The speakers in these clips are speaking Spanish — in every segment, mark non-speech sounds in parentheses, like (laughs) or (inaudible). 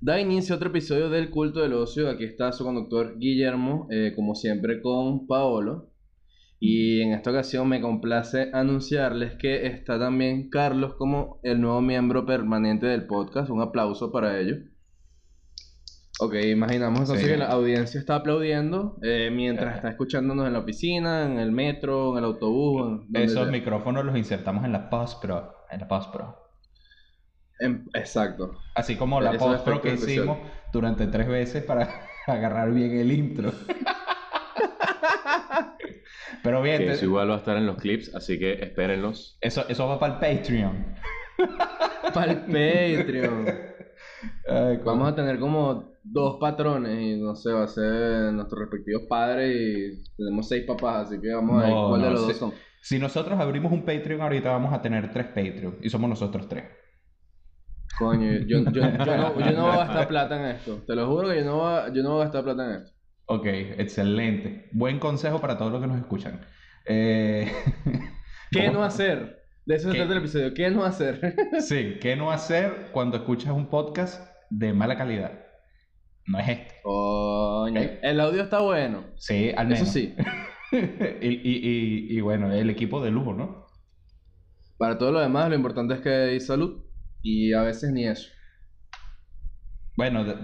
Da inicio a otro episodio del Culto del Ocio. Aquí está su conductor Guillermo, eh, como siempre con Paolo. Y en esta ocasión me complace anunciarles que está también Carlos como el nuevo miembro permanente del podcast. Un aplauso para ello. Ok, imaginamos entonces Sí. que la audiencia está aplaudiendo eh, mientras está escuchándonos en la oficina, en el metro, en el autobús. en Esos sea. micrófonos los insertamos en la post pro. En la post pro. En- exacto. Así como la Esos post pro que hicimos durante tres veces para (laughs) agarrar bien el intro. (laughs) Pero bien, Que te- eso igual va a estar en los clips, así que espérenlos. eso, eso va para el Patreon. (laughs) Para el Patreon. Ay. Vamos a tener como dos patrones y no sé, va a ser nuestros respectivos padres y tenemos seis papás, así que vamos a ver No, cuál de los dos son. Si nosotros abrimos un Patreon ahorita vamos a tener tres Patreon y somos nosotros tres. Coño, yo, yo, yo no, yo no voy a gastar plata en esto. Te lo juro que yo no voy a, yo no voy a gastar plata en esto. Ok, excelente. Buen consejo para todos los que nos escuchan. Eh, (laughs) ¿Qué ¿cómo- no hacer? De eso se trata el episodio. ¿Qué no hacer? (laughs) Sí, ¿qué no hacer cuando escuchas un podcast de mala calidad? No es este. Coño. El audio está bueno. Sí, al menos. Eso sí. (laughs) y, y, y, y bueno, el equipo de lujo, ¿no? Para todo lo demás, lo importante es que hay salud y a veces ni eso. Bueno, de-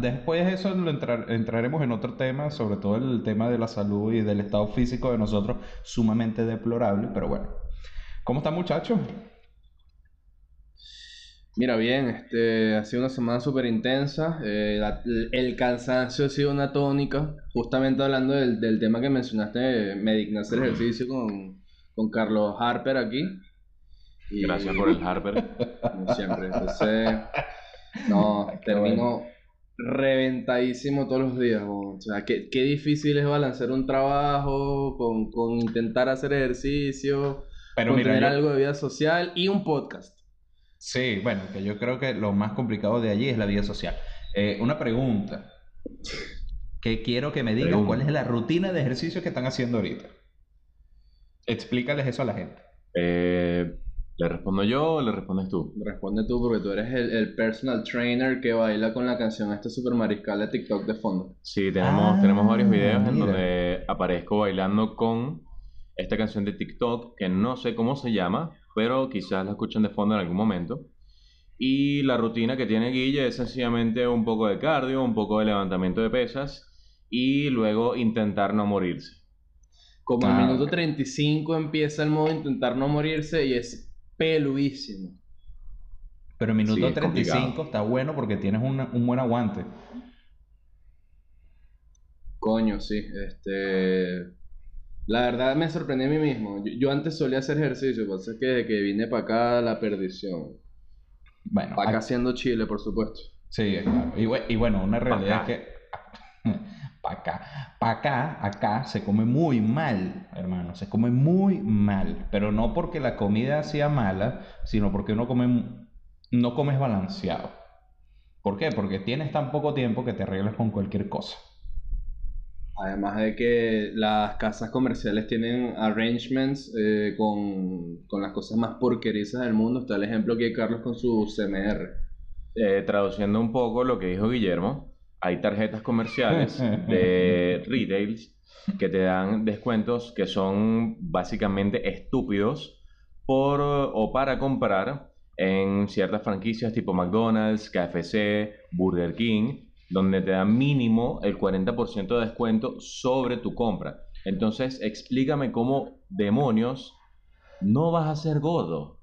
después de eso lo entrar- entraremos en otro tema, sobre todo el tema de la salud y del estado físico de nosotros, sumamente deplorable, pero bueno. ¿Cómo está, muchachos? Mira, bien, este, ha sido una semana súper intensa. eh, la- el cansancio ha sido una tónica. Justamente hablando del, del tema que mencionaste, me digné a hacer ejercicio con, con Carlos Harper aquí. Y- Gracias por el Harper. Como siempre. Entonces, no, (laughs) Qué termino reventadísimo todos los días. O sea, qué, qué difícil es balancear un trabajo con, con intentar hacer ejercicio, Pero con mira, tener yo- algo de vida social y un podcast. Sí, bueno, que yo creo que lo más complicado de allí es la vida social. Eh, una pregunta. Que quiero que me digan Pregunta. cuál es la rutina de ejercicio que están haciendo ahorita. Explícales eso a la gente. Eh, ¿Le respondo yo o le respondes tú? Responde tú porque tú eres el, el personal trainer que baila con la canción este super mariscal de TikTok de fondo. Sí, tenemos, Ah, tenemos varios videos en mira. donde aparezco bailando con esta canción de TikTok que no sé cómo se llama, pero quizás la escuchen de fondo en algún momento. Y la rutina que tiene Guille es sencillamente un poco de cardio, un poco de levantamiento de pesas y luego intentar no morirse. Como Ah, al minuto ok. 35 empieza el modo intentar no morirse y es peludísimo. Pero en minuto Sí, es 35 complicado. está bueno porque tienes una- un buen aguante. Coño, sí, este... La verdad me sorprendí a mí mismo. Yo, yo antes solía hacer ejercicio, pasa es que desde que vine para acá la perdición. Bueno, Para acá ac- haciendo Chile, por supuesto. sí, claro. Y, y bueno, una realidad es que para acá, para acá, acá se come muy mal, hermano, se come muy mal, pero no porque la comida sea mala, sino porque uno come no comes balanceado. ¿Por qué? Porque tienes tan poco tiempo que te arreglas con cualquier cosa. Además de que las casas comerciales tienen arrangements eh, con, con las cosas más porquerizas del mundo. Está el ejemplo que hay Carlos con su CMR. Eh, traduciendo un poco lo que dijo Guillermo, hay tarjetas comerciales de (laughs) retails que te dan descuentos que son básicamente estúpidos por o para comprar en ciertas franquicias tipo McDonald's, KFC, Burger King, donde te dan mínimo el 40% de descuento sobre tu compra. Entonces, explícame cómo demonios no vas a ser gordo.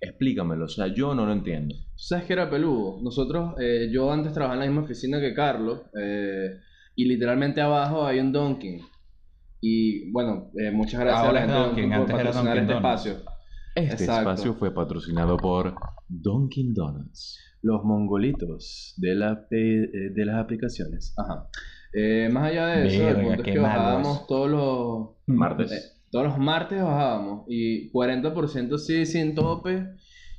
Explícamelo, o sea, yo no lo entiendo. ¿Tú sabes que era peludo? Nosotros, eh, yo antes trabajaba en la misma oficina que Carlos eh, y literalmente abajo hay un Dunkin'. Y bueno, eh, muchas gracias Ahora a la gente de Dunkin', Dunkin' por antes era patrocinar Dunkin' este Donuts. espacio. Este Exacto. espacio fue patrocinado por Dunkin' Donuts. Los mongolitos de, la eh, de las aplicaciones. Ajá. Eh, más allá de eso, el punto es que bajábamos todos los... Martes. Todos los martes bajábamos y 40% sí sin tope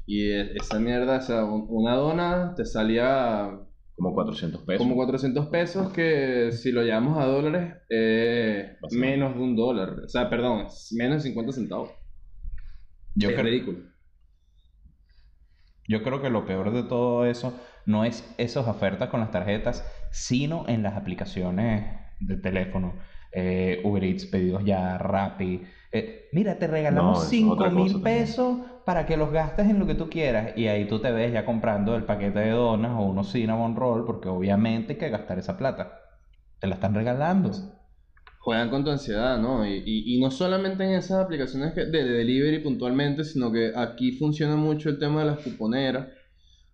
y e- esa mierda, o sea, un- una dona te salía Como 400 pesos. como 400 pesos que si lo llevamos a dólares eh, menos de un dólar, o sea, perdón, es menos de 50 centavos. Yo, es ridículo. Yo creo que lo peor de todo eso no es esas ofertas con las tarjetas, sino en las aplicaciones de teléfono. Eh, Uber Eats, pedidos ya, Rappi. Eh, mira, te No, regalamos es 5 otra cosa mil también. pesos para que los gastes en lo que tú quieras. Y ahí tú te ves ya comprando el paquete de donas o unos cinnamon roll, porque obviamente hay que gastar esa plata. Te la están regalando. Juegan con tu ansiedad, ¿no? Y, y, y no solamente en esas aplicaciones que- de, de delivery puntualmente, sino que aquí funciona mucho el tema de las cuponeras,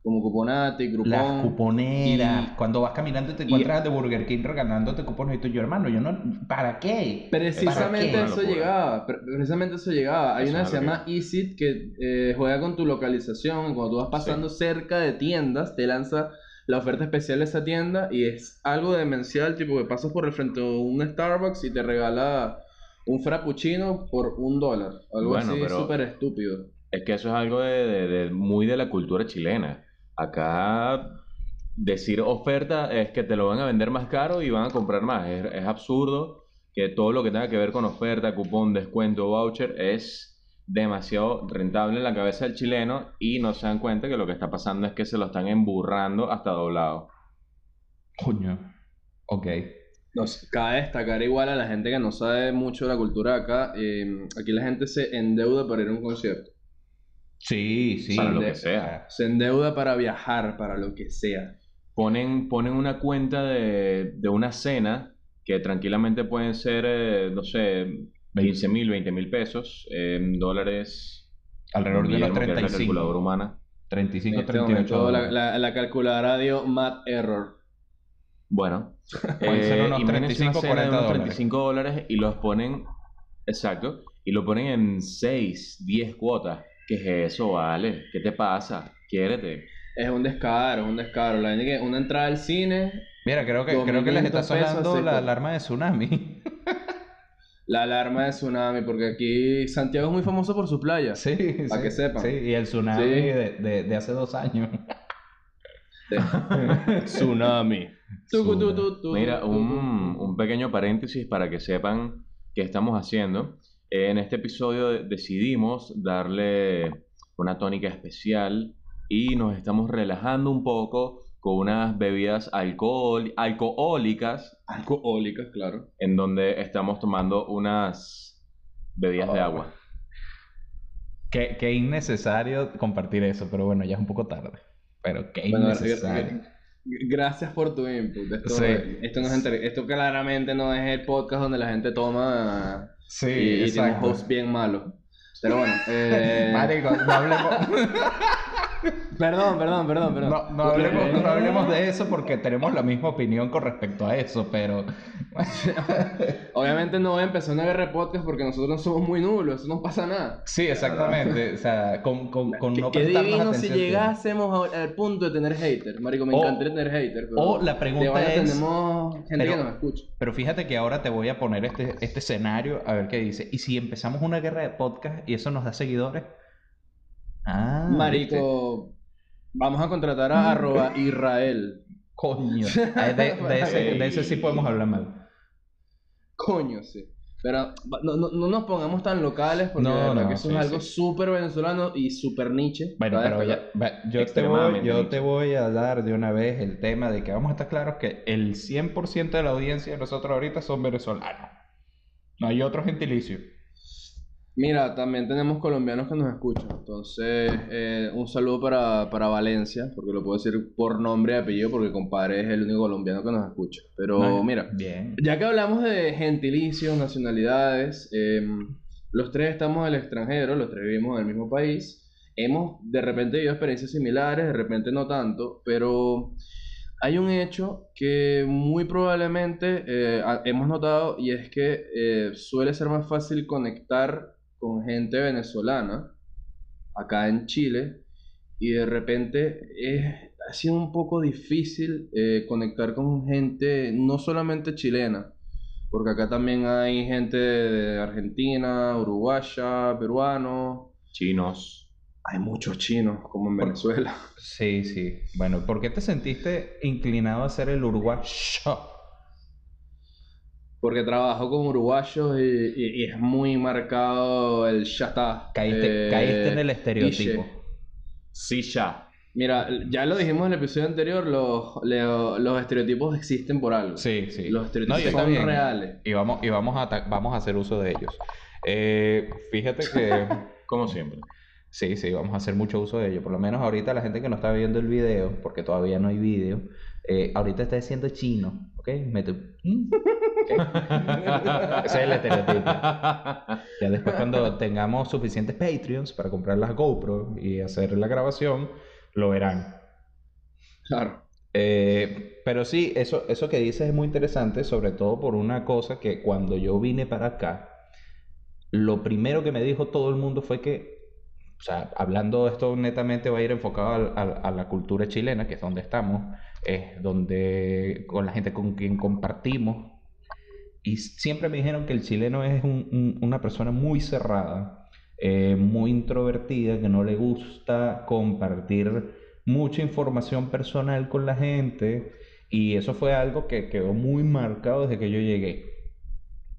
como Cuponati, Groupon. Las cuponeras. y- Cuando vas caminando y te encuentras de Burger King regalándote cupones y tú, yo hermano, yo no, ¿para qué? Precisamente ¿Para qué? eso llegaba, pre- precisamente eso llegaba. Hay una que se llama Easit que eh, juega con tu localización. Cuando tú vas pasando cerca de tiendas, te lanza la oferta especial de esa tienda y es algo demencial, tipo que pasas por el frente de un Starbucks y te regala un frappuccino por un dólar. Algo Bueno, así súper estúpido. Es que eso es algo de, de- de- muy de la cultura chilena. Acá decir oferta es que te lo van a vender más caro y van a comprar más. Es, es absurdo que todo lo que tenga que ver con oferta, cupón, descuento, voucher es demasiado rentable en la cabeza del chileno y no se dan cuenta que lo que está pasando es que se lo están emburrando hasta doblado. Coño. Ok. Nos, cabe destacar igual a la gente que no sabe mucho de la cultura acá. eh, aquí la gente se endeuda para ir a un concierto. Sí, sí. Para lo que sea. Se endeuda para viajar, para lo que sea. Ponen, ponen una cuenta de, de una cena que tranquilamente pueden ser, eh, no sé, 15 mil, 20 mil pesos en dólares. Alrededor de los Guillermo, que es la 35. calculadora humana. 35, En este 38 momento la, la, la calculadora dio math error. Bueno, (laughs) Pueden ser unos imagínense una 35, cena de 40 unos dólares. 35 dólares y los ponen, exacto, y lo ponen en 6, 10 cuotas. ¿Qué es eso, vale? ¿Qué te pasa? Quiérete. Es un descaro, es un descaro. La gente que una entrada al cine, Mira, creo que, creo que les está 2.500 pesos, sonando la alarma de tsunami. (laughs) la alarma de tsunami, porque aquí Santiago es muy famoso por sus playas. Sí, Para sí, que sepan. Sí, y el tsunami Sí. de, de, de hace dos años. (laughs) tsunami. Mira, un, un pequeño paréntesis para que sepan qué estamos haciendo. En este episodio de- decidimos darle una tónica especial y nos estamos relajando un poco con unas bebidas alcohol, alcohólicas Alcohólicas, claro. en donde estamos tomando unas bebidas de Oh. agua. Qué, qué innecesario compartir eso, pero bueno, ya es un poco tarde. Pero qué Bueno, innecesario. Gracias por tu input. Esto, Sí. esto, no es esto claramente no es el podcast donde la gente toma Sí, y, y tiene un host bien malo. Pero bueno, (laughs) eh, Marico, no hablemos, (laughs) perdón, perdón, perdón, perdón. no, no hablemos, no hablemos de eso porque tenemos la misma opinión con respecto a eso, pero (laughs) Obviamente no voy a empezar una guerra de podcast porque nosotros no somos muy nulos, eso no pasa nada. sí, exactamente. O sea, con, con, con no qué divino si llegásemos a- al punto de tener haters. Marico, me O- encantaría tener haters. Pero o la pregunta es- tenemos gente pero- que nos escucha. Pero fíjate que ahora te voy a poner este, este escenario a ver qué dice. ¿Y si empezamos una guerra de podcast y eso nos da seguidores? Ah, ¿viste? Marico, vamos a contratar a arroba Israel. Coño. (laughs) De, de ese, de ese sí podemos hablar mal. Coño, sí. Pero no, no, no nos pongamos tan locales porque No, de verdad no, que eso sí, es algo sí. súper venezolano y súper niche. Bueno, pero ya, yo, te voy, yo te voy a dar de una vez el tema de que vamos a estar claros que el 100% de la audiencia de nosotros ahorita son venezolanos. No hay otro gentilicio. Mira, también tenemos colombianos que nos escuchan. Entonces, eh, un saludo para, para Valencia, porque lo puedo decir por nombre y apellido, porque compadre es el único colombiano que nos escucha. Pero No, mira, Bien. ya que hablamos de gentilicios, nacionalidades, em, los tres estamos en el extranjero, los tres vivimos en el mismo país. Hemos de repente vivido experiencias similares, de repente no tanto, pero hay un hecho que muy probablemente eh, hemos notado y es que eh, suele ser más fácil conectar con gente venezolana acá en Chile y de repente es, ha sido un poco difícil eh, conectar con gente no solamente chilena, porque acá también hay gente de Argentina, uruguaya, peruano, Chinos. hay muchos chinos como en Venezuela. Sí, sí. Bueno, ¿por qué te sentiste inclinado a ser el uruguayo? Porque trabajo con uruguayos y, y- y es muy marcado el ya está. Caíste, eh, caíste en el estereotipo. Sí, ya. Mira, ya lo dijimos en el episodio anterior, los, los estereotipos existen por algo. Sí, sí. Los estereotipos No, son bien. reales. Y vamos, y vamos, a, vamos a hacer uso de ellos. Eh, fíjate que... (laughs) Como siempre. Sí, sí, vamos a hacer mucho uso de ello. Por lo menos ahorita la gente que no está viendo el video, porque todavía no hay video, eh, ahorita está diciendo chino, ¿ok? ¿Mm? (laughs) Ese es el estereotipo. Ya después cuando tengamos suficientes Patreons para comprar las GoPro y hacer la grabación, lo verán. Claro. Eh, pero sí, eso, eso que dices es muy interesante, sobre todo por una cosa que cuando yo vine para acá, lo primero que me dijo todo el mundo fue que, o sea, hablando esto netamente va a ir enfocado al- a, la cultura chilena, que es donde estamos, donde con la gente con quien compartimos, y siempre me dijeron que el chileno es un- un- una persona muy cerrada, eh, muy introvertida, que no le gusta compartir mucha información personal con la gente y eso fue algo que quedó muy marcado desde que yo llegué.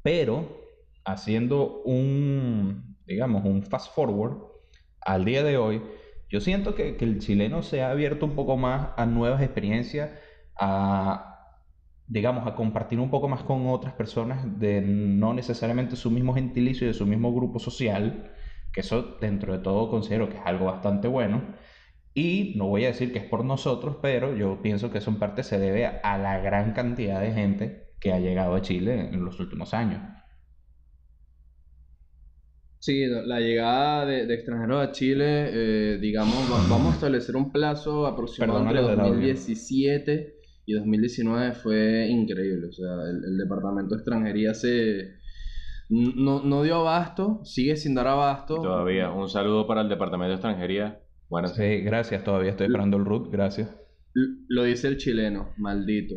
Pero haciendo un, digamos, un fast forward al día de hoy, yo siento que, el chileno se ha abierto un poco más a nuevas experiencias, a, digamos, a compartir un poco más con otras personas de no necesariamente su mismo gentilicio y de su mismo grupo social, que eso dentro de todo considero que es algo bastante bueno. Y no voy a decir que es por nosotros, pero yo pienso que eso en parte se debe a la gran cantidad de gente que ha llegado a Chile en los últimos años. Sí, la llegada de, de extranjeros a Chile, eh, digamos, va- vamos a establecer un plazo aproximado entre lo del audio. 2017 y 2019 fue increíble. O sea, el, el departamento de extranjería se no, no dio abasto, sigue sin dar abasto. Todavía, un saludo para el Departamento de Extranjería. Bueno, Sí, gracias, todavía estoy esperando el root, gracias. Lo dice el chileno, maldito.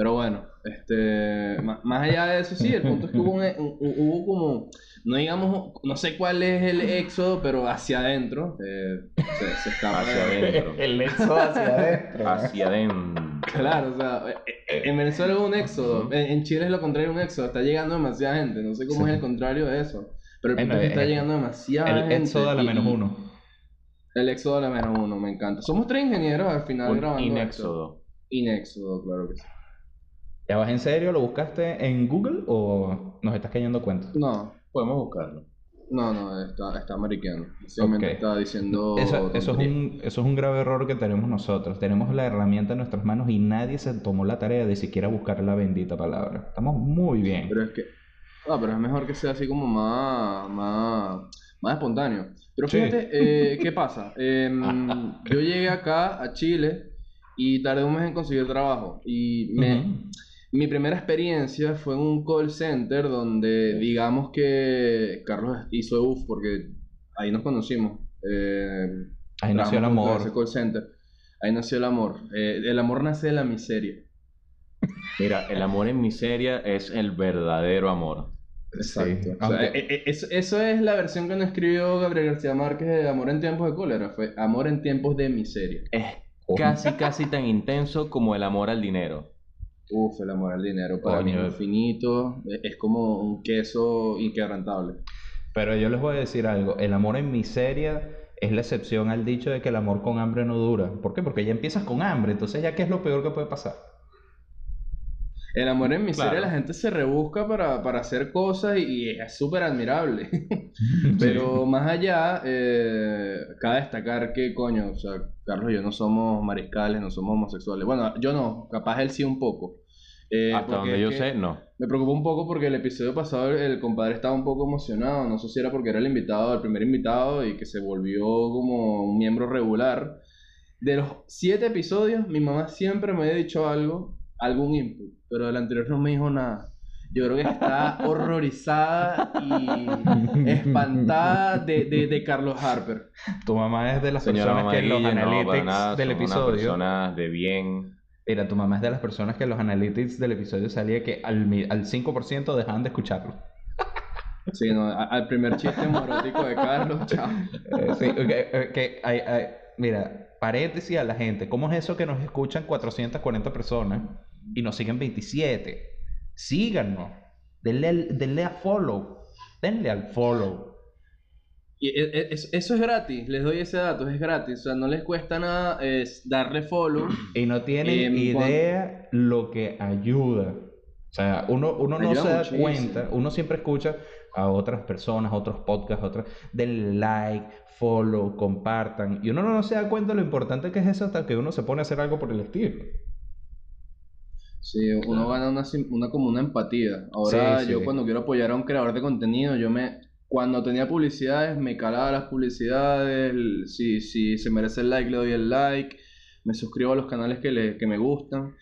Pero bueno, este, más allá de eso, sí, el punto es que hubo, un- un- hubo como, no digamos, no sé cuál es el éxodo, pero hacia adentro, eh, se, se escapa hacia de- adentro. El éxodo hacia adentro. Hacia adentro. Claro, o sea, eh, eh, en Venezuela hubo un éxodo, en, en Chile es lo contrario, un éxodo, está llegando demasiada gente, no sé cómo Sí. es el contrario de eso, pero el punto es que está llegando demasiada El gente. éxodo a la menos uno. El éxodo a la menos uno, me encanta. Somos tres ingenieros al final Un grabando esto. inéxodo. Inéxodo, claro que sí. ¿Ya vas en serio? ¿Lo buscaste en Google o nos estás cayendo cuenta? No, Podemos buscarlo. no, no, está, está mariqueando. Simplemente está diciendo. Eso, eso, es un, eso es un grave error que tenemos nosotros. Tenemos la herramienta en nuestras manos y nadie se tomó la tarea de siquiera buscar la bendita palabra. Estamos muy bien. Pero es que. No, pero es mejor que sea así como más. más, más espontáneo. Pero Sí. fíjate, eh, (laughs) ¿qué pasa? Em, yo llegué acá a Chile y tardé un mes en conseguir trabajo. Y me. Mi primera experiencia fue en un call center donde digamos que Carlos hizo UF porque ahí nos conocimos. Eh, Ahí nació el amor. ese call center. Ahí nació el amor. Eh, el amor nace de la miseria. Mira, el amor en miseria es el verdadero amor. Exacto. Sí, O sea, aunque- eh, eh, eso, eso es la versión que nos escribió Gabriel García Márquez de Amor en tiempos de cólera. Fue Amor en tiempos de miseria. Es casi, casi tan intenso como el amor al dinero. Uf, el amor al dinero para mí es infinito. Es, como un queso inquebrantable. Pero yo les voy a decir algo. El amor en miseria es la excepción al dicho de que el amor con hambre no dura. ¿Por qué? Porque ya empiezas con hambre. Entonces, ¿ya qué es lo peor que puede pasar? El amor en miseria Claro. la gente se rebusca para, para hacer cosas y, y es súper admirable. (laughs) Pero más allá, eh, cabe destacar que, coño, o sea, Carlos y yo no somos mariscales, no somos homosexuales. Bueno, yo no, capaz él sí un poco. Eh, Hasta donde yo sé, no. Me preocupa un poco porque el episodio pasado el, compadre estaba un poco emocionado. No sé si era porque era el invitado, el primer invitado y que se volvió como un miembro regular. De los siete episodios, mi mamá siempre me había dicho algo, algún input, pero del anterior no me dijo nada. Yo creo que está (laughs) horrorizada y (laughs) espantada de, de, de Carlos Harper. Tu mamá es de las Señora personas que en los Maguille, no, analytics nada, del son episodio. personas de bien. Mira, tu mamá es de las personas que en los analytics del episodio salía que al, al 5% dejaban de escucharlo. (laughs) Sí, no, al primer chiste morótico de Carlos, (laughs) chao. Eh, sí, ok, ok, hay- hay- mira, paréntesis a la gente. ¿Cómo es eso que nos escuchan 440 personas y nos siguen 27? Síganos. Denle, denle a follow. Denle al follow. Y e- e- es- eso es gratis, les doy ese dato, es gratis, o sea, no les cuesta nada es darle follow. (clears throat) Y no tienen Em, idea lo que ayuda. O sea, uno, uno no se da muchísimo. cuenta, uno siempre escucha a otras personas, otros podcasts, otras, denle like, follow, compartan. Y uno no se da cuenta de lo importante que es eso hasta que uno se pone a hacer algo por el estilo. Sí, uno gana una, una como una empatía. Ahora Sí, yo cuando quiero apoyar a un creador de contenido, yo me, cuando tenía publicidades, me calaba las publicidades, el- si, si se merece el like, le doy el like, me suscribo a los canales que, le, que me gustan.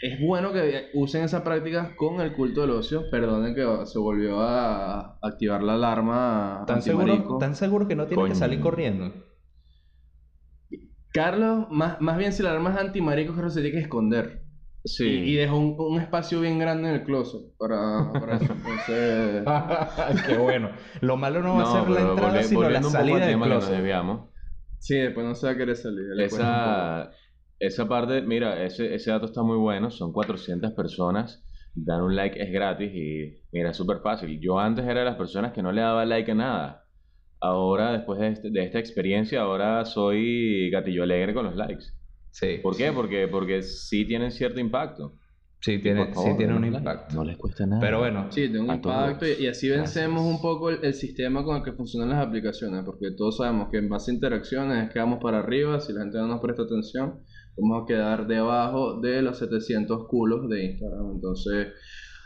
Es bueno que usen esa práctica con el culto del ocio. Perdonen que se volvió a activar la alarma ¿Tan seguro, tan seguro que no tiene que salir corriendo? Carlos, más, más bien si la alarma es antimarico, Carlos se tiene que esconder. Sí. Y, y dejó un, un espacio bien grande en el closet para, para eso. Entonces, (laughs) Qué bueno. Lo malo no va a No, ser la entrada, volvi- sino la salida al del tema que nos closet. desviamos. sí, después no se va a querer salir. Esa, esa parte, mira, ese, ese dato está muy bueno. Son 400 personas. Dar un like es gratis y mira, es súper fácil. Yo antes era de las personas que no le daba like a nada. Ahora, después de, este- de esta experiencia, ahora soy gatillo alegre con los likes. Sí, ¿Por qué? Porque, porque sí tienen cierto impacto. sí tiene, sí tiene un impacto. No les cuesta nada. Pero bueno, Sí, tiene un impacto y, y así vencemos Gracias. un poco el, el sistema con el que funcionan las aplicaciones, porque todos sabemos que en base a interacciones es que vamos para arriba, si la gente no nos presta atención, vamos a quedar debajo de los 700 culos de Instagram. Entonces,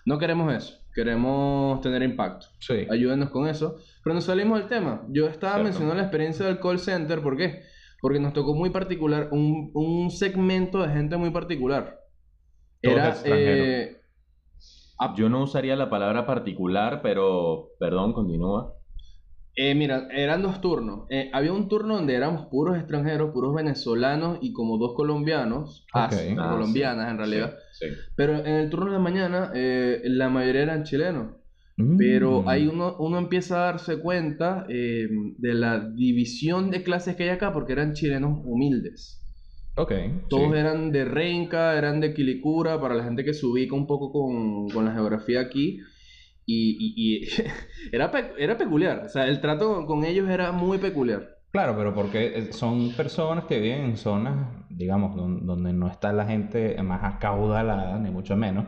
no queremos eso, queremos tener impacto. sí. Ayúdenos con eso. Pero nos salimos del tema. Yo estaba Cierto. mencionando la experiencia del call center, ¿por qué? Porque nos tocó muy particular, un, un segmento de gente muy particular. Todos Era, eh, a- Yo no usaría la palabra particular, pero perdón, continúa. Eh, mira, eran dos turnos. Eh, había un turno donde éramos puros extranjeros, puros venezolanos y como dos colombianos, Ok. as- Ah, colombianas en realidad. Sí, sí. Pero en el turno de la mañana, eh, la mayoría eran chilenos. Mm. Pero ahí uno, uno empieza a darse cuenta eh, de la división de clases que hay acá, porque eran chilenos humildes. Ok. Todos sí. eran de Renca, eran de Quilicura, para la gente que se ubica un poco con, con la geografía aquí. Y, y- y (laughs) era, pe- era peculiar, o sea, el trato con, ellos era muy peculiar. Claro, pero porque eh, son personas que viven en zonas, digamos, don- donde no está la gente más acaudalada, ni mucho menos.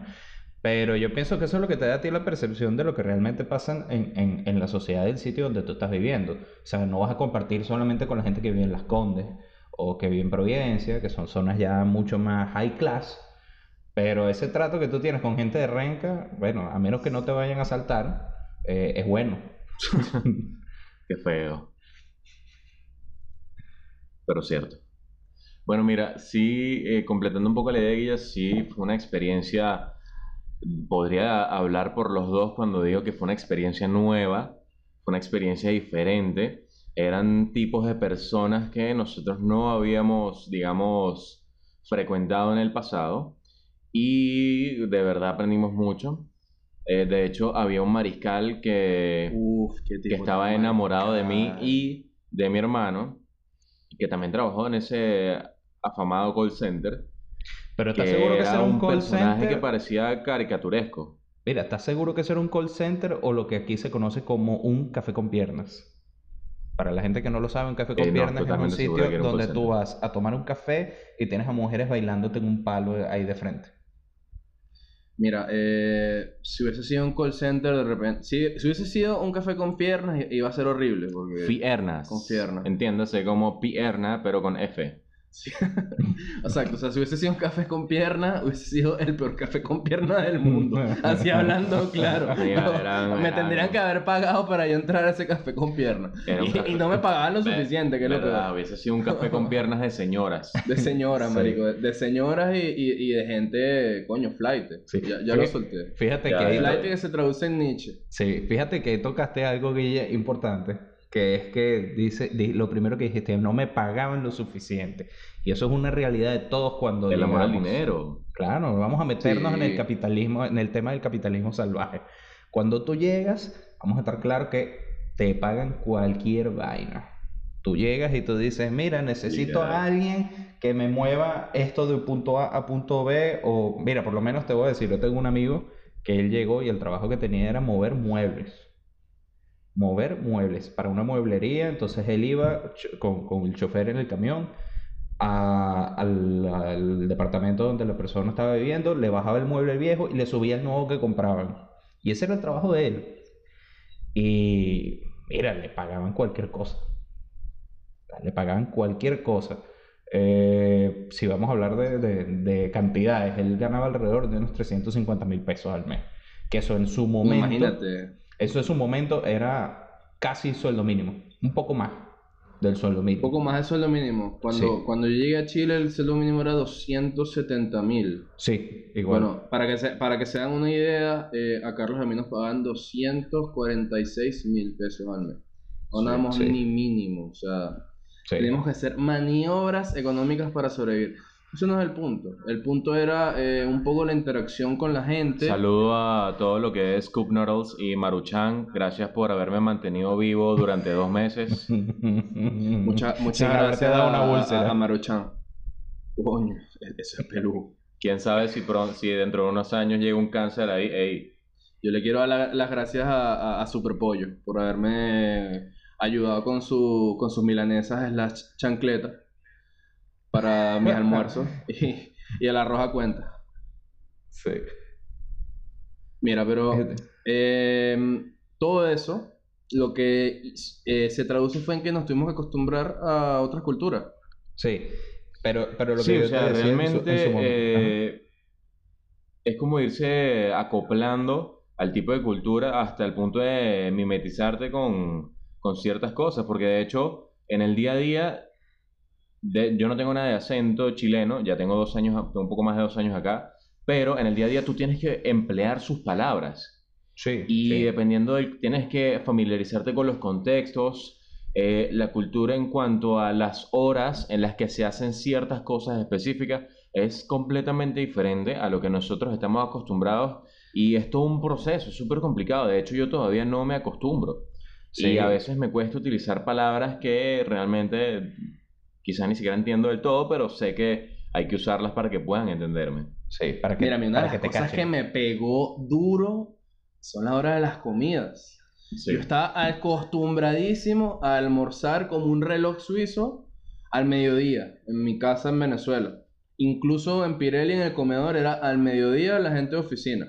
Pero yo pienso que eso es lo que te da a ti la percepción de lo que realmente pasa en, en, en la sociedad del sitio donde tú estás viviendo. O sea, no vas a compartir solamente con la gente que vive en Las Condes o que vive en Providencia, que son zonas ya mucho más high class. Pero ese trato que tú tienes con gente de Renca, bueno, a menos que no te vayan a asaltar, eh, es bueno. (laughs) Qué feo. Pero cierto. Bueno, mira, sí, eh, completando un poco la idea, Guilla, sí fue una experiencia, podría hablar por los dos cuando digo que fue una experiencia nueva, fue una experiencia diferente. Eran tipos de personas que nosotros no habíamos, digamos, frecuentado en el pasado y de verdad aprendimos mucho. Eh, de hecho, había un mariscal que Uf, que estaba enamorado de mí y de mi hermano, que también trabajó en ese afamado call center, Pero que ¿estás seguro que era será un un call personaje center? que parecía caricaturesco. Mira, ¿estás seguro que será un call center o lo que aquí se conoce como un café con piernas? Para la gente que no lo sabe, un café con Eh, no, piernas es un sitio un donde tú vas a tomar un café y tienes a mujeres bailándote en un palo ahí de frente. Mira, eh, si hubiese sido un call center de repente, si, si hubiese sido un café con piernas, iba a ser horrible, porque... Piernas. Con piernas. Entiéndase como pierna, pero con F. Sí. (laughs) Exacto, o sea, si hubiese sido un café con piernas, hubiese sido el peor café con piernas del mundo. Así hablando, claro. No, me tendrían que haber pagado para yo entrar a ese café con un Y, no me pagaban lo suficiente, que es lo. Hubiese sido un café con piernas de señoras. De señoras, Sí. marico. De, señoras y, y, y de gente, coño, flight. Sí. Ya, ya lo solté. Fíjate Ya, que ahí- Flight que se traduce en Nietzsche. Sí, fíjate que tocaste algo, Guille, importante, que es que dice, di- lo primero que dijiste, no me pagaban lo suficiente. Y eso es una realidad de todos cuando El amor al dinero. Claro, vamos a meternos en el capitalismo, en el tema del capitalismo salvaje. Cuando tú llegas, vamos a estar claro que te pagan cualquier vaina. Tú llegas y tú dices, mira, necesito a alguien que me mueva esto de punto A a punto B, o mira, por lo menos te voy a decir, yo tengo un amigo que él llegó y el trabajo que tenía era mover muebles. Mover muebles para una mueblería. Entonces él iba con, con el chofer en el camión al, departamento donde la persona estaba viviendo, le bajaba el mueble viejo y le subía el nuevo que compraban. Y ese era el trabajo de él. Y mira, le pagaban cualquier cosa. Le pagaban cualquier cosa. Eh, si vamos a hablar de, de, de, cantidades, él ganaba alrededor de unos 350 mil pesos al mes. Que eso en su momento. Imagínate. Eso en su momento era casi sueldo mínimo. Un poco más del sueldo mínimo. Un poco más del sueldo mínimo. Cuando, Sí. cuando yo llegué a Chile, el sueldo mínimo era 270 mil. Sí, igual. Bueno, para que se, para que se hagan una idea, eh, a Carlos a mí nos pagan 246 mil pesos al mes. No Sí, damos sí. ni mínimo, o sea, tenemos que hacer maniobras económicas para sobrevivir. Eso no es el punto. El punto era eh, un poco la interacción con la gente. Saludo a todo lo que es Scoop Noodles y Maruchan. Gracias por haberme mantenido vivo durante dos meses. (laughs) Mucha- muchas gracias dado una a- úlcera. a, a Maruchan. Coño, ese es Perú. Quién sabe si, pron- si dentro de unos años llega un cáncer ahí. Ey, Yo le quiero dar la- las gracias a, a, a Superpollo por haberme ayudado con, su, con sus milanesas slash chancletas para mis almuerzos (laughs) y, y el arroz a cuenta. Sí. Mira, pero em, todo eso lo que eh, se traduce fue en que nos tuvimos que acostumbrar a otras culturas. Sí. Pero, pero lo que Sí, yo o te sea, decía en su- en realmente su eh, es como irse acoplando al tipo de cultura hasta el punto de mimetizarte con, con ciertas cosas, porque de hecho, en el día a día, de- yo no tengo nada de acento chileno, ya tengo dos años, tengo un poco más de dos años acá, pero en el día a día tú tienes que emplear sus palabras. Sí, Y sí. dependiendo del, tienes que familiarizarte con los contextos, eh, la cultura en cuanto a las horas en las que se hacen ciertas cosas específicas es completamente diferente a lo que nosotros estamos acostumbrados y es todo un proceso, es súper complicado. De hecho, yo todavía no me acostumbro. Sí. Y a veces me cuesta utilizar palabras que realmente quizás ni siquiera entiendo del todo, pero sé que hay que usarlas para que puedan entenderme. Sí, para que, Mira, a mí una de para las que te cosas cachen. que me pegó duro son las horas de las comidas. Sí. Yo estaba acostumbradísimo a almorzar como un reloj suizo al mediodía en mi casa en Venezuela. Incluso en Pirelli en el comedor era al mediodía la gente de oficina,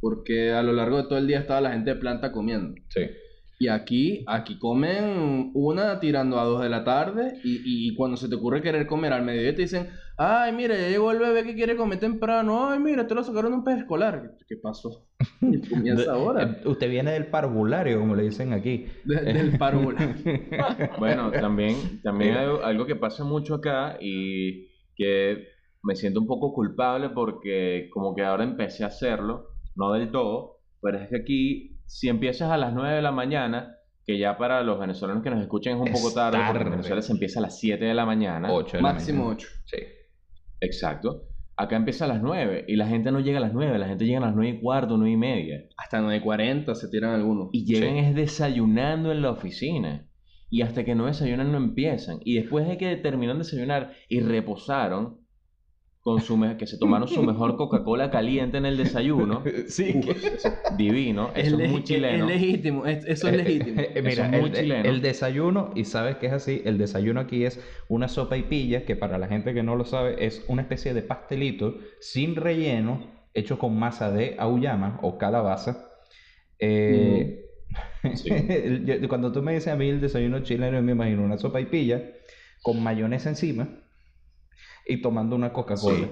porque a lo largo de todo el día estaba la gente de planta comiendo. Sí. Y aquí, aquí comen una tirando a dos de la tarde y, y cuando se te ocurre querer comer al mediodía te dicen, ay, mira, ya llegó el bebé que quiere comer temprano, ay, mira, te lo sacaron un pez escolar. ¿Qué pasó? (laughs) Comienza ahora, Eh, Usted viene del parvulario, como le dicen aquí. de- del parvula. (laughs) Bueno, también, también hay algo que pasa mucho acá y que me siento un poco culpable porque como que ahora empecé a hacerlo, no del todo, pero es que aquí si empiezas a las 9 de la mañana, que ya para los venezolanos que nos escuchen es un Es poco tarde, porque en Venezuela se empieza a las 7 de la mañana. 8 de la Máximo mañana. 8. Sí. Exacto. Acá empieza a las 9 y la gente no llega a las 9, la gente llega a las 9 y cuarto, 9 y media. Hasta 9.40 se tiran algunos. Y llegan Sí. es desayunando en la oficina. Y hasta que no desayunan no empiezan. Y después de que terminan de desayunar y reposaron, con su que se tomaron su (laughs) mejor Coca-Cola caliente en el desayuno, (laughs) Sí. Uf, eso- divino, es, eso es muy chileno. es legítimo, es- eso es legítimo. Eh, Mira, Eso es muy el, chileno. el desayuno, y sabes que es así, el desayuno aquí es una sopa y pilla, que para la gente que no lo sabe es una especie de pastelito sin relleno, hecho con masa de auyama o calabaza. Eh, (laughs) Sí. cuando tú me dices a mí el desayuno chileno, yo me imagino una sopa y pilla con mayonesa encima y tomando una Coca-Cola. Sí.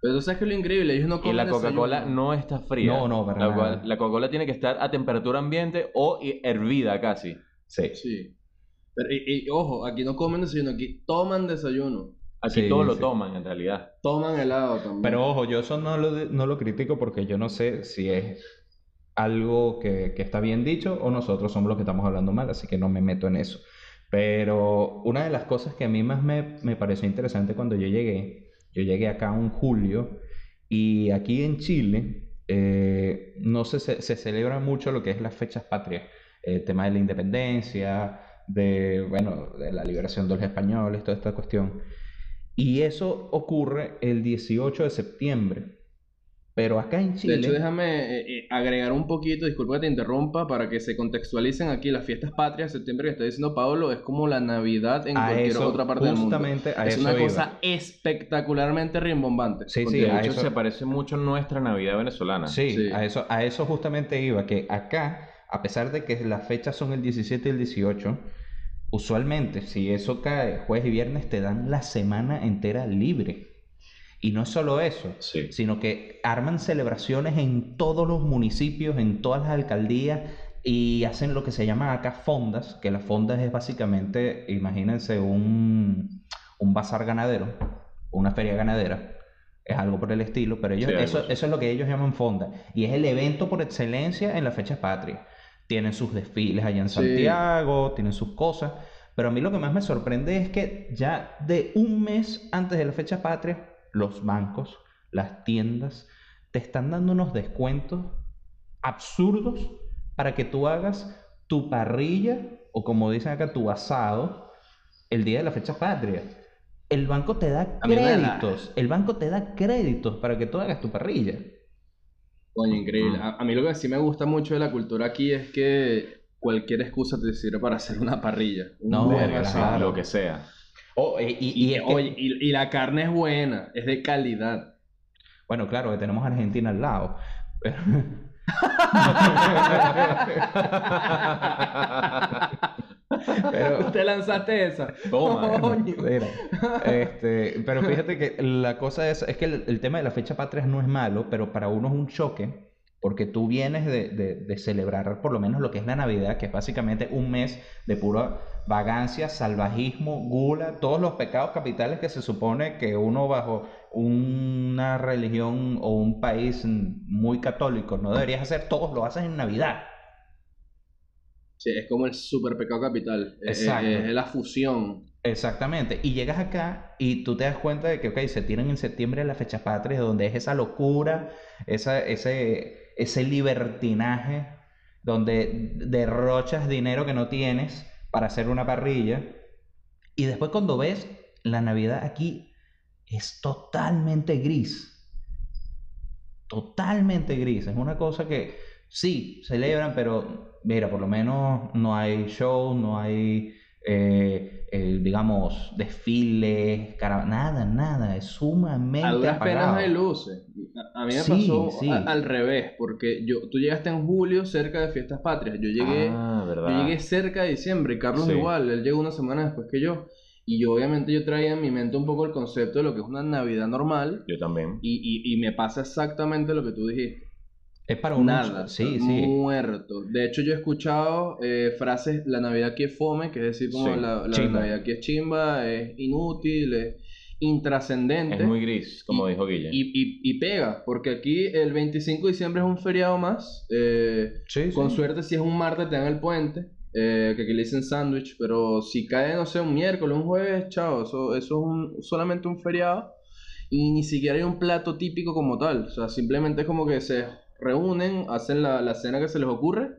Pero tú sabes que lo increíble, ellos no Y comen la Coca-Cola no está fría. No, no, para la, nada. Coca- la Coca-Cola tiene que estar a temperatura ambiente o hervida casi. Sí. Sí. Pero, y, y, ojo, aquí no comen desayuno, aquí toman desayuno. Aquí Sí, todo lo sí. toman en realidad. Toman helado también. Pero ojo, yo eso no lo, no lo critico porque yo no sé si es algo que, que está bien dicho o nosotros somos los que estamos hablando mal, así que no me meto en eso. Pero una de las cosas que a mí más me, me pareció interesante cuando yo llegué, yo llegué acá en julio y aquí en Chile eh, no se, se, celebra mucho lo que es las fechas patrias, el tema de la independencia, de, bueno, de la liberación de los españoles, toda esta cuestión. Y eso ocurre el 18 de septiembre. Pero acá en De Chile... hecho, déjame eh, eh, agregar un poquito, disculpa que te interrumpa, para que se contextualicen aquí las fiestas patrias de septiembre que está diciendo Paolo, es como la Navidad en A cualquier eso, otra parte del mundo. justamente a es eso una iba. cosa espectacularmente rimbombante. Sí, sí, De a hecho, eso- se parece mucho a nuestra Navidad venezolana. Sí, Sí. A, eso, a eso justamente iba, que acá, a pesar de que las fechas son el 17 y el 18, usualmente si eso cae jueves y viernes te dan la semana entera libre. Y no es solo eso, Sí. sino que arman celebraciones en todos los municipios, en todas las alcaldías y hacen lo que se llama acá fondas, que las fondas es básicamente, imagínense, un, un bazar ganadero, una feria ganadera, es algo por el estilo, pero ellos, Sí, eso, eso es lo que ellos llaman fonda y es el evento por excelencia en las fechas patrias. Tienen sus desfiles allá en Sí. Santiago, tienen sus cosas, pero a mí lo que más me sorprende es que ya de un mes antes de la fecha patria, los bancos, las tiendas, te están dando unos descuentos absurdos para que tú hagas tu parrilla o como dicen acá, tu asado el día de la fecha patria. El banco te da créditos, el banco te da créditos para que tú hagas tu parrilla. Coño, increíble. Mm. A, a mí lo que sí me gusta mucho de la cultura aquí es que cualquier excusa te sirve para hacer una parrilla. Un No, Verga. Lo que sea. Oh, y, y- Y, oye, y, la carne es buena, es de calidad. bueno, claro que tenemos a Argentina al lado. pero- pero, (laughs) ¿Te lanzaste esa? Toma. (laughs) Coño. Mira, este, pero fíjate que la cosa es, es que el, el tema de la fecha patria no es malo, pero para uno es un choque, porque tú vienes de, de- de celebrar por lo menos lo que es la Navidad, que es básicamente un mes de pura vagancia, salvajismo, gula, todos los pecados capitales que se supone que uno bajo una religión o un país muy católico no deberías hacer, todos lo haces en Navidad. Sí, es como el super pecado capital. Es- Es, Exacto. es la fusión. Exactamente. Y llegas acá y tú te das cuenta de que, ok, se tiran en septiembre las fechas patrias, donde es esa locura, esa, ese, ese libertinaje, donde derrochas dinero que no tienes para hacer una parrilla. Y después cuando ves la Navidad aquí, es totalmente gris. Totalmente gris. Es una cosa que sí, celebran, pero mira, por lo menos no hay show, no hay eh, eh, digamos, desfiles, nada, nada, es sumamente A duras penas hay luces. A, a mí me Sí, pasó sí. a- al revés, porque yo, tú llegaste en julio cerca de Fiestas Patrias. Yo llegué, Ah, yo llegué cerca de diciembre Carlos Sí. igual. Él llegó una semana después que yo. Y yo obviamente yo traía en mi mente un poco el concepto de lo que es una Navidad normal. Yo también. Y, y, y me pasa exactamente lo que tú dijiste. Es para uno, Nada, sí, sí. muerto. De hecho, yo he escuchado eh, frases, la Navidad aquí es fome, que es decir, como Sí, la. Navidad aquí es chimba, es inútil, es intrascendente. Es muy gris, como Y- dijo Guille. Y, y, y pega, porque aquí el 25 de diciembre es un feriado más. eh, Sí, sí. con suerte, si es un martes, te dan el puente. eh, que aquí le dicen sándwich. Pero si cae, no sé, un miércoles, un jueves, chao. Eso, eso es un- solamente un feriado. Y ni siquiera hay un plato típico como tal. O sea, simplemente es como que se reúnen, hacen la, la cena que se les ocurre.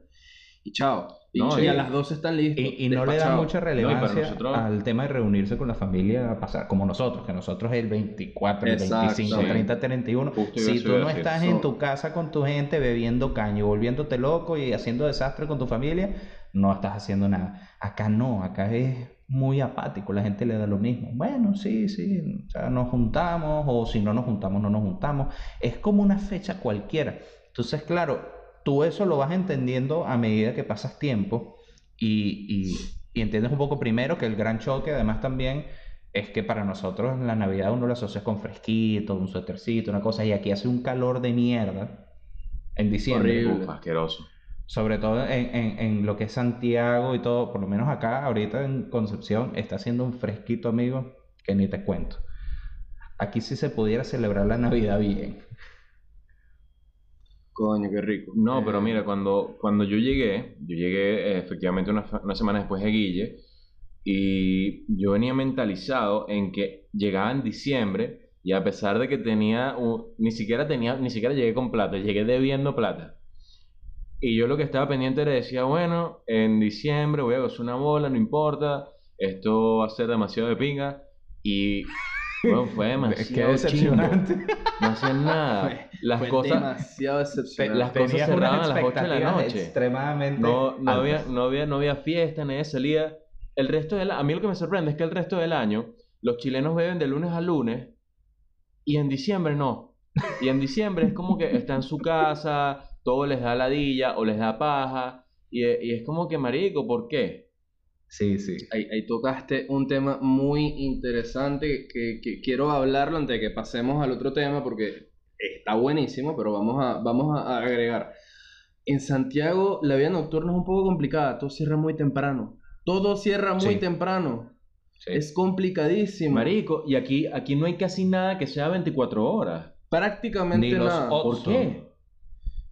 Y chao. Y, No, y y- a las 12 están listos. Y, y no le dan despachados. mucha relevancia nosotros- al tema de reunirse con la familia a pasar, como nosotros, que nosotros el 24, el Exacto, 25, sí. 30, 31. Justo iba- Si tú no estás Eso- en tu casa con tu gente bebiendo caño, volviéndote loco y haciendo desastre con tu familia, no estás haciendo nada. Acá no, acá es muy apático, la gente le da lo mismo. Bueno, sí, sí, o sea, nos juntamos o si no nos juntamos, no nos juntamos. Es como una fecha cualquiera. Entonces, claro, tú eso lo vas entendiendo a medida que pasas tiempo y, y- y entiendes un poco primero que el gran choque, además también, es que para nosotros la Navidad uno lo asocia con fresquito, un suétercito, una cosa, y aquí hace un calor de mierda en diciembre. Horrible. Asqueroso. Sobre todo en, en- en lo que es Santiago y todo, por lo menos acá, ahorita en Concepción, está haciendo un fresquito, amigo, que ni te cuento. Aquí sí se pudiera celebrar la Navidad bien. Coño, qué rico. No, pero Eh, mira, cuando, cuando yo llegué, yo llegué eh, efectivamente una, semana después de Guille, y yo venía mentalizado en que llegaba en diciembre, y a pesar de que tenía, ni siquiera tenía, ni siquiera llegué con plata, llegué debiendo plata. Y yo lo que estaba pendiente era decía, bueno, en diciembre voy a gozar una bola, no importa, esto va a ser demasiado de pinga. Y Weón, fue (laughs) demasiado decepcionante. No hacían nada. Las Fue cosas, demasiado excepcional. las cosas Tenías cerraban a las 8 de la noche. Extremadamente No, no, había, no, había, no había fiesta, nadie salía. El resto del a mí lo que me sorprende es que el resto del año los chilenos beben de lunes a lunes y en diciembre no. Y en diciembre es como que está en su casa, todo les da ladilla o les da paja y, y es como que marico, ¿por qué? Sí, sí. Ahí, ahí tocaste un tema muy interesante que, que quiero hablarlo antes de que pasemos al otro tema porque está buenísimo, pero vamos a, vamos a agregar. En Santiago la vida nocturna es un poco complicada, todo cierra muy temprano. Todo cierra muy Sí. temprano. sí. Es complicadísimo. Marico, y aquí, aquí no hay casi nada que sea 24 horas. Prácticamente Ni los nada. Oxxo. ¿Por qué?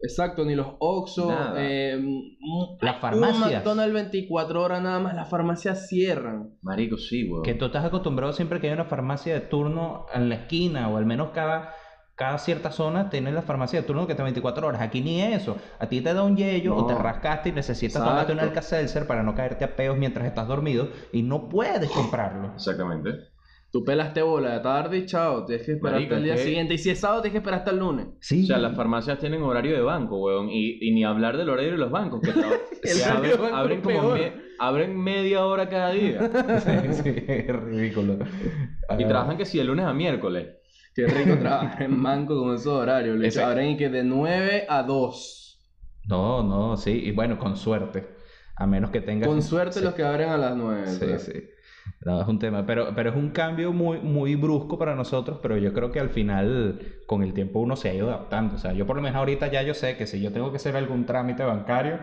Exacto, ni los Oxxo, eh, un- Las un farmacias. McDonald's 24 horas nada más, las farmacias cierran. Marico, sí, weón. Que tú estás acostumbrado siempre que hay una farmacia de turno en la esquina o al menos cada, cada cierta zona tiene la farmacia de turno que está 24 horas. Aquí ni eso. A ti te da un yello o te rascaste y necesitas Exacto. tomarte un Alka-Seltzer para no caerte a peos mientras estás dormido y no puedes comprarlo. Exactamente. Tú pelaste bola de tarde y chao, tienes que esperar Marico, hasta el día que- siguiente. Y si es sábado, tienes que esperar hasta el lunes. Sí. O sea, las farmacias tienen horario de banco, weón. Y, y ni hablar del horario de los bancos, que, (laughs) que abren, como me- abren media hora cada día. (laughs) sí, sí, es ridículo. Y Ah, trabajan que si de lunes a miércoles. Qué rico trabajar en banco con esos horarios. Le Ese- abren y que de 9 a 2. No, no, sí. Y bueno, con suerte. A menos que tengas... Con suerte Sí. los que abren a las 9. Sí, sí. No, es un tema, pero, pero es un cambio muy, muy brusco para nosotros, pero yo creo que al final, con el tiempo, uno se ha ido adaptando. O sea, yo por lo menos ahorita ya yo sé que si yo tengo que hacer algún trámite bancario,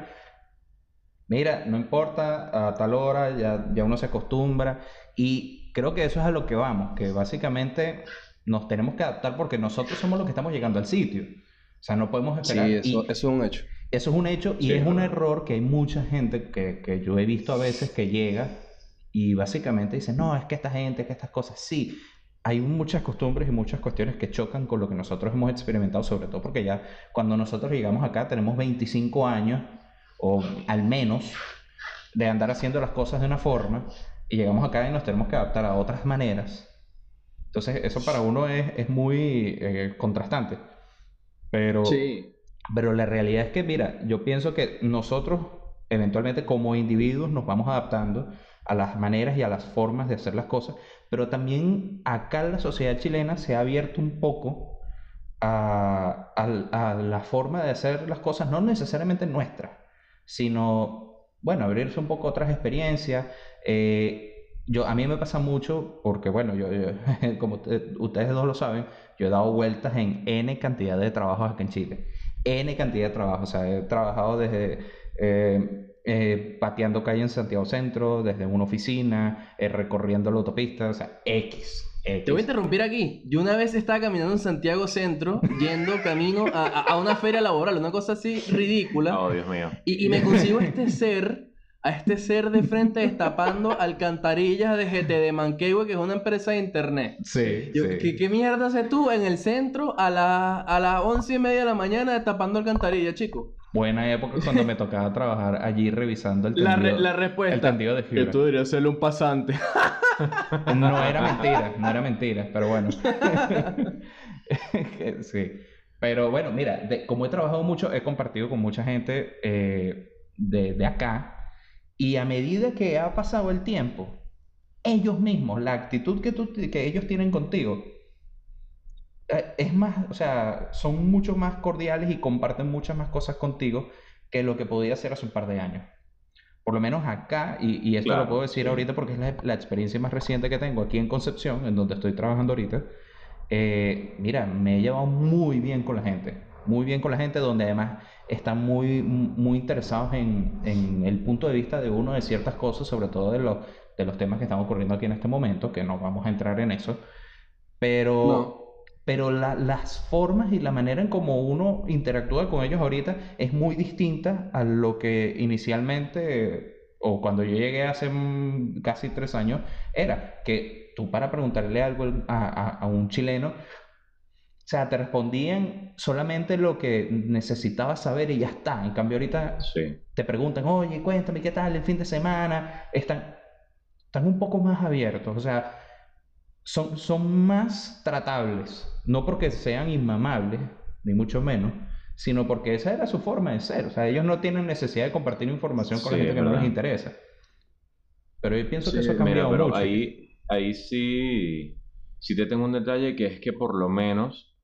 mira, no importa, a tal hora ya, ya uno se acostumbra. Y creo que eso es a lo que vamos, que básicamente nos tenemos que adaptar porque nosotros somos los que estamos llegando al sitio. O sea, no podemos Sí, esperar. eso, Y- eso es un hecho. eso es un hecho y Sí, es un claro. error que hay mucha gente que, que yo he visto a veces que llega y básicamente dice, no, es que esta gente, es que estas cosas, sí, hay muchas costumbres y muchas cuestiones que chocan con lo que nosotros hemos experimentado, sobre todo porque ya cuando nosotros llegamos acá tenemos 25 años o al menos de andar haciendo las cosas de una forma y llegamos acá y nos tenemos que adaptar a otras maneras. Entonces eso para uno es, es muy eh, contrastante. Pero... Sí. Pero la realidad es que, mira, yo pienso que nosotros, eventualmente como individuos, nos vamos adaptando a las maneras y a las formas de hacer las cosas, pero también acá la sociedad chilena se ha abierto un poco a, la forma de hacer las cosas, no necesariamente nuestra, sino, bueno, abrirse un poco a otras experiencias. Eh, yo, a mí me pasa mucho porque, bueno, yo, (laughs) como te- ustedes dos lo saben, yo he dado vueltas en N cantidad de trabajos acá en Chile. N cantidad de trabajos. O sea, he trabajado desde eh, eh, pateando calle en Santiago Centro, desde una oficina, eh, recorriendo la autopista, o sea, X. X. Te voy a interrumpir aquí. Yo una vez estaba caminando en Santiago Centro, yendo camino a, a- a una feria laboral, una cosa así ridícula. Oh, Dios mío. Y, y me consigo a este ser, a este ser de frente destapando alcantarillas de GT de Manquehue, que es una empresa de internet. Sí, Yo, sí. ¿qué, qué mierda haces tú en el centro a, la- a las once y media de la mañana destapando alcantarillas, chico? Buena época cuando me tocaba trabajar allí revisando el La, re- tendido, la el respuesta. tendido de Que fibra. tú deberías serle un pasante. (laughs) No era mentira, no era mentira, pero bueno. (laughs) sí. Pero bueno, mira, de- como he trabajado mucho, he compartido con mucha gente eh, de, de acá. Y a medida que ha pasado el tiempo, ellos mismos, la actitud que, tú, que ellos tienen contigo, es más, o sea, son mucho más cordiales y comparten muchas más cosas contigo que lo que podía hacer hace un par de años. Por lo menos acá, y, y esto Claro, lo puedo decir sí. ahorita porque es la, la experiencia más reciente que tengo aquí en Concepción, en donde estoy trabajando ahorita. eh, mira, me he llevado muy bien con la gente, muy bien con la gente, donde además están muy, muy interesados en, en el punto de vista de uno de ciertas cosas, sobre todo de los, de los temas que están ocurriendo aquí en este momento, que no vamos a entrar en eso. Pero No. Pero la- las formas y la manera en cómo uno interactúa con ellos ahorita es muy distinta a lo que inicialmente, o cuando yo llegué hace casi tres años, era que tú para preguntarle algo a, a- a un chileno, o sea, te respondían solamente lo que necesitabas saber y ya está. En cambio ahorita Sí. te preguntan, oye, cuéntame qué tal el fin de semana, están, están un poco más abiertos, o sea, son, son más tratables. No porque sean inmamables, ni mucho menos, sino porque esa era su forma de ser. O sea, ellos no tienen necesidad de compartir información con Sí, la gente que no les interesa. Pero yo pienso que eso ha Mira, cambiado pero mucho. ahí, ahí sí, sí te tengo un detalle que es que por lo menos,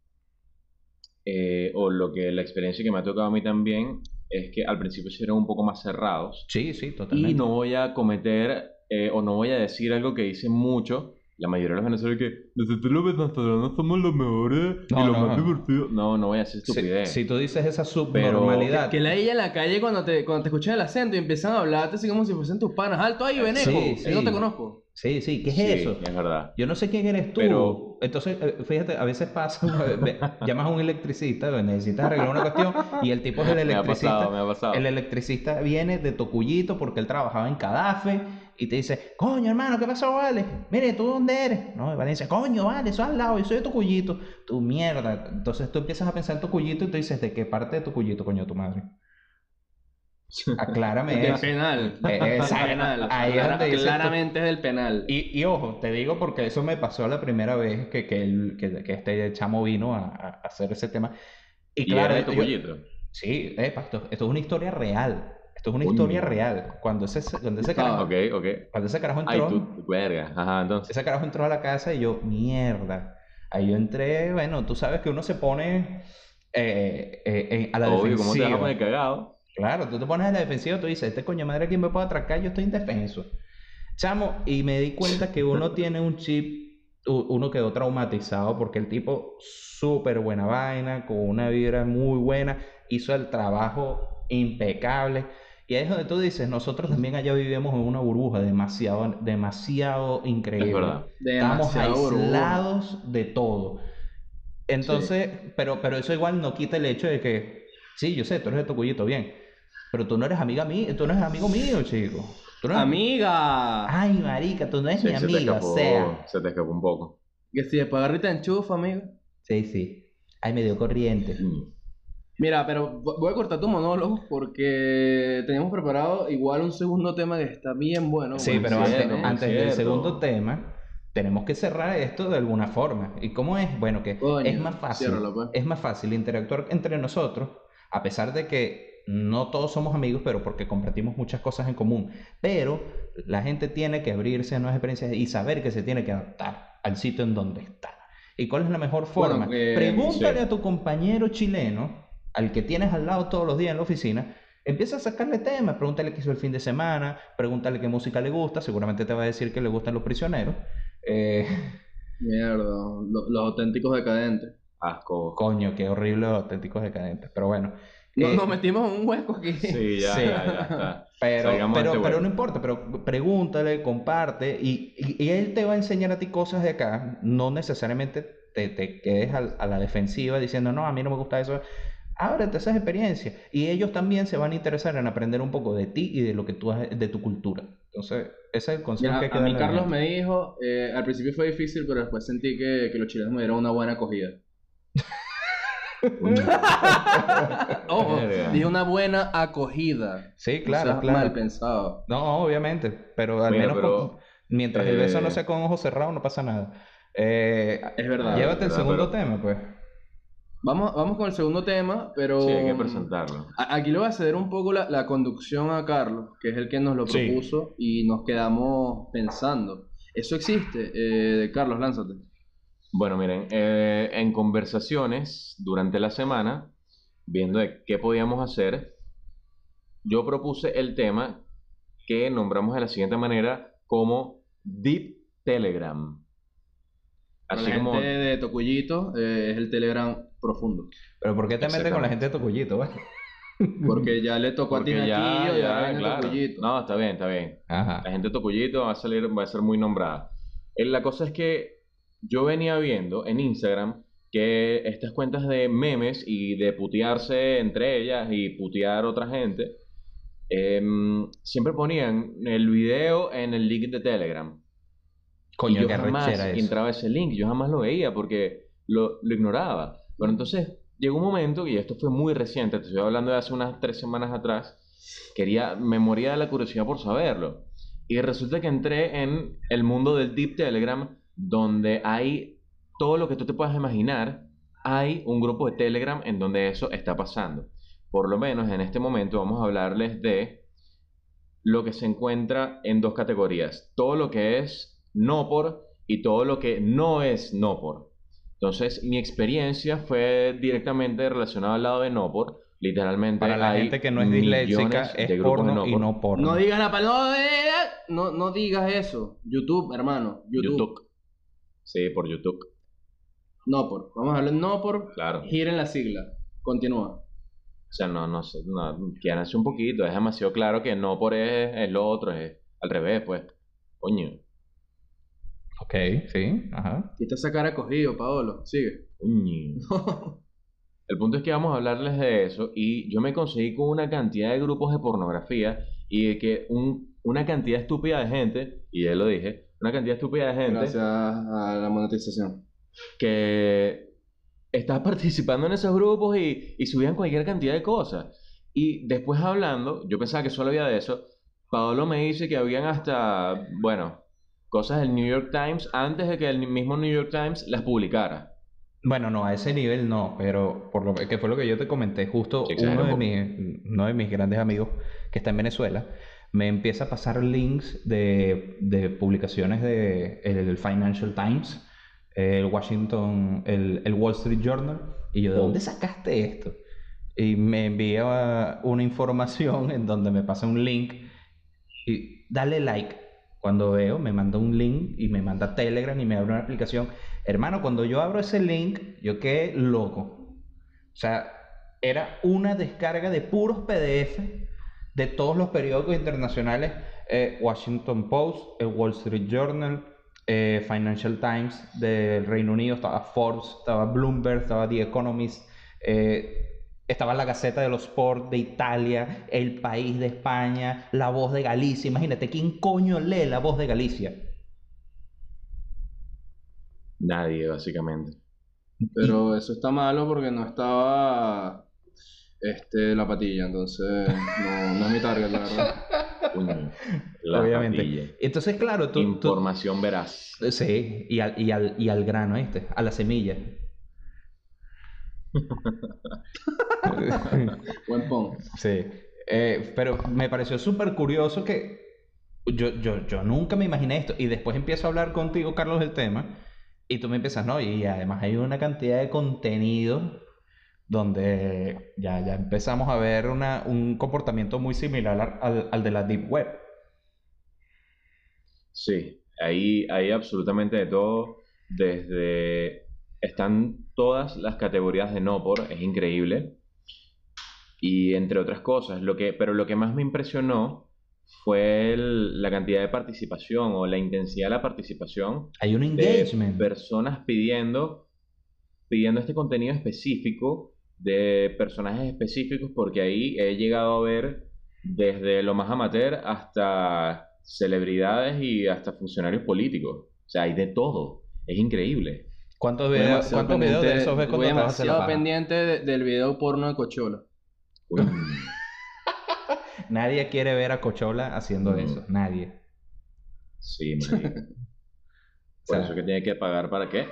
eh, o lo que la experiencia que me ha tocado a mí también, es que al principio sí eran un poco más cerrados. Sí, sí, totalmente. Y no voy a cometer eh, o no voy a decir algo que dicen mucho. La mayoría de los venezolanos que nosotros los venezolanos somos los mejores No, y los no. más divertidos. No, no voy a Si, estupidez. si tú dices esa subnormalidad. Que la ella en la calle cuando te, cuando te escuchan el acento y empiezan a hablarte así como si fuesen tus panas. Alto ahí, Beneco. Sí, Yo no sí. te conozco. Sí, sí, ¿qué es Sí, eso? es verdad. Yo no sé quién eres tú. Pero- Entonces, eh, fíjate, a veces pasa, (laughs) llamas a un electricista, necesitas arreglar una cuestión, y el tipo es el (laughs) Me ha electricista. pasado, me ha pasado. El electricista viene de Tocuyito porque él trabajaba en Cadafe y te dice, coño hermano, ¿qué pasó, vale? Mire, ¿tú dónde eres? No, y Vale dice, coño, vale, eso al lado, yo soy de Tocuyito. Tu mierda. Entonces tú empiezas a pensar en Tocuyito y tú dices, ¿de qué parte de Tocuyito, coño, tu madre? (laughs) Aclárame Del eso. penal. Eh, exacto. penal. Ahí es donde claramente es del penal. Y, y ojo, te digo porque eso me pasó la primera vez que, que, el- que, que este chamo vino a, a hacer ese tema. Y Y claro, era de yo- Topollito. sí, esto, esto es una historia real. Esto es una historia real. Cuando ese, cuando ese Ah, carajo, Ok, ok. cuando ese carajo Ay, entró, tú, verga. Ajá, entonces. ese carajo entró a la casa y yo, mierda. Ahí yo entré, bueno, tú sabes que uno se pone eh, eh, eh, a la Obvio, ¿cómo te vas a defensiva. poner cagado? Claro, tú te pones a la defensiva, tú dices, este coño madre, ¿quién me puede atracar? Yo estoy indefenso. Chamo, y me di cuenta que uno (laughs) tiene un chip, uno quedó traumatizado porque el tipo, súper buena vaina, con una vibra muy buena, hizo el trabajo impecable. Y ahí es donde tú dices, nosotros también allá vivimos en una burbuja demasiado, demasiado increíble. Es verdad. Estamos Demasiado burbuja. aislados de todo. Entonces, pero, pero eso igual no quita el hecho de que, sí, yo sé, tú eres de Tocuyito, bien, pero tú no eres amiga mía, tú no eres amigo mío, chico. Tú no eres- Amiga. Ay, marica, tú no eres Sí, mi se te amiga, o escapó, sea. se te escapó un poco. Que si después agarrita enchufa, amiga. Sí, sí. Ay, me dio corriente. Mm. Mira, pero vo- voy a cortar tu monólogo porque teníamos preparado igual un segundo tema que está bien bueno. Sí, bueno, pero cierto, antes, antes del segundo tema, tenemos que cerrar esto de alguna forma. ¿Y cómo es? Bueno, que Coño, es más fácil. ciérralo, pues. Es más fácil interactuar entre nosotros, a pesar de que no todos somos amigos, pero porque compartimos muchas cosas en común. Pero la gente tiene que abrirse a nuevas experiencias y saber que se tiene que adaptar al sitio en donde está. ¿Y cuál es la mejor Bueno, forma? que- Pregúntale sí. a tu compañero chileno, al que tienes al lado todos los días en la oficina, empieza a sacarle temas, pregúntale qué hizo el fin de semana, pregúntale qué música le gusta, seguramente te va a decir que le gustan los prisioneros. Eh, Mierda, lo- los auténticos decadentes. Asco. coño, qué horrible los auténticos decadentes. Pero bueno. No- eh, Nos metimos en un hueco aquí. Sí, ya, Sí. ya, ya está. (laughs) Pero, pero, este pero no importa, pero pregúntale, comparte y, y- y él te va a enseñar a ti cosas de acá. No necesariamente te, te quedes al- a, la defensiva diciendo, no, a mí no me gusta eso. Ábrete esas experiencias y ellos también se van a interesar en aprender un poco de ti y de lo que tú has, de tu cultura. Entonces, ese es el consejo Mira, que hay que a mí darle Carlos me dijo, eh, al principio fue difícil, pero después sentí que, que los chilenos me dieron una buena acogida. (laughs) Ojo, dije una buena acogida. Sí, claro, seas claro. mal pensado. No, obviamente, pero al Mira, menos pero, con- mientras el beso no eh, sea con ojos cerrados no pasa nada. Eh, Es verdad. llévate el verdad, segundo pero- tema, pues. Vamos, vamos con el segundo tema, pero Sí, hay que presentarlo. a- aquí le voy a ceder un poco la, la conducción a Carlos, que es el que nos lo Sí. propuso y nos quedamos pensando. ¿Eso existe? Eh, Carlos, lánzate. Bueno, miren, eh, en conversaciones durante la semana, viendo de qué podíamos hacer, yo propuse el tema que nombramos de la siguiente manera como Deep Telegram. Así la como... gente de Tocuyito, eh, es el Telegram profundo. Pero ¿por qué te metes con la gente de Tocuyito, vale? (laughs) Porque ya le tocó a ti Porque ya, y ya, viene claro. Tocuyito. No, está bien, está bien. Ajá. La gente de Tocuyito va a salir, va a ser muy nombrada. Eh, La cosa es que yo venía viendo en Instagram que estas cuentas de memes y de putearse entre ellas y putear a otra gente, em, siempre ponían el video en el link de Telegram. y Coño, yo qué jamás entraba ese link, yo jamás lo veía porque lo, lo ignoraba. Pero entonces llegó un momento, y esto fue muy reciente, te estoy hablando de hace unas tres semanas atrás, quería, me moría de la curiosidad por saberlo. Y resulta que entré en el mundo del Deep Telegram donde hay todo lo que tú te puedas imaginar, hay un grupo de Telegram en donde eso está pasando. Por lo menos en este momento vamos a hablarles de lo que se encuentra en dos categorías. Todo lo que es no por y todo lo que no es no por. Entonces, mi experiencia fue directamente relacionada al lado de no por. Literalmente, Para la hay gente que no es disléxica, de es grupos de porno y por. no porno. No digas la palabra. No, no digas eso. YouTube, hermano. YouTube. YouTube. Sí, por YouTube, No por. Vamos a hablar no por. claro. Giren la sigla. Continúa. O sea, no, no sé, no, hace un poquito, es demasiado claro que no por es, es lo otro, es al revés, pues. Coño, Ok, sí, ajá. Y esa cara cogido, Paolo. Sigue. (laughs) El punto es que vamos a hablarles de eso y yo me conseguí con una cantidad de grupos de pornografía y de que un, una cantidad estúpida de gente, y ya lo dije, una cantidad estúpida de gente Gracias a la monetización. que estaba (laughs) participando en esos grupos y, y subían cualquier cantidad de cosas. Y después hablando, yo pensaba que solo había de eso, Paolo me dice que habían hasta, bueno, cosas del New York Times antes de que el mismo New York Times las publicara. Bueno, no, a ese nivel no, pero por lo que fue lo que yo te comenté, justo uno de, mis, uno de mis grandes amigos que está en Venezuela me empieza a pasar links de, de publicaciones de el Financial Times, el Washington, el, el Wall Street Journal, y yo, ¿de Oh. dónde sacaste esto? Y me envía una información en donde me pasa un link y dale like. Cuando veo, me manda un link y me manda Telegram y me abre una aplicación. Hermano, cuando yo abro ese link, yo quedé loco. O sea, era una descarga de puros PDF de todos los periódicos internacionales. eh, Washington Post, el Wall Street Journal, eh, Financial Times del Reino Unido, estaba Forbes, estaba Bloomberg, estaba The Economist, eh, estaba la Gaceta de los Sport de Italia, El País de España, La Voz de Galicia. Imagínate, ¿quién coño lee La Voz de Galicia? Nadie, básicamente. Pero eso está malo porque no estaba este, la patilla, entonces no, no es mi target, la verdad. (laughs) La Obviamente. patilla. Entonces, claro, tú... tú- Información veraz. Sí, y al, y al, y al grano, ¿viste? A la semilla. (laughs) Buen pon. Sí. Eh, pero me pareció súper curioso que yo, yo, yo nunca me imaginé esto. Y después empiezo a hablar contigo, Carlos, del tema. Y tú me empiezas, no, y además hay una cantidad de contenido donde ya, ya empezamos a ver una, un comportamiento muy similar al- al de la Deep Web. Sí, ahí hay absolutamente de todo. Desde. Están todas las categorías de no por, es increíble. Y entre otras cosas, lo que, pero lo que más me impresionó fue el- la cantidad de participación o la intensidad de la participación Hay un de engagement. personas pidiendo, pidiendo este contenido específico de personajes específicos, porque ahí he llegado a ver desde lo más amateur hasta celebridades y hasta funcionarios políticos. O sea, hay de todo. Es increíble. ¿Cuántos videos, cuántos videos de esos ves cuando vas a hacer pendiente de- del video porno de Cochola. (laughs) Nadie quiere ver a Cochola haciendo Mm. eso. Nadie. sí, marico. (laughs) Por sea, eso que tiene que pagar para qué.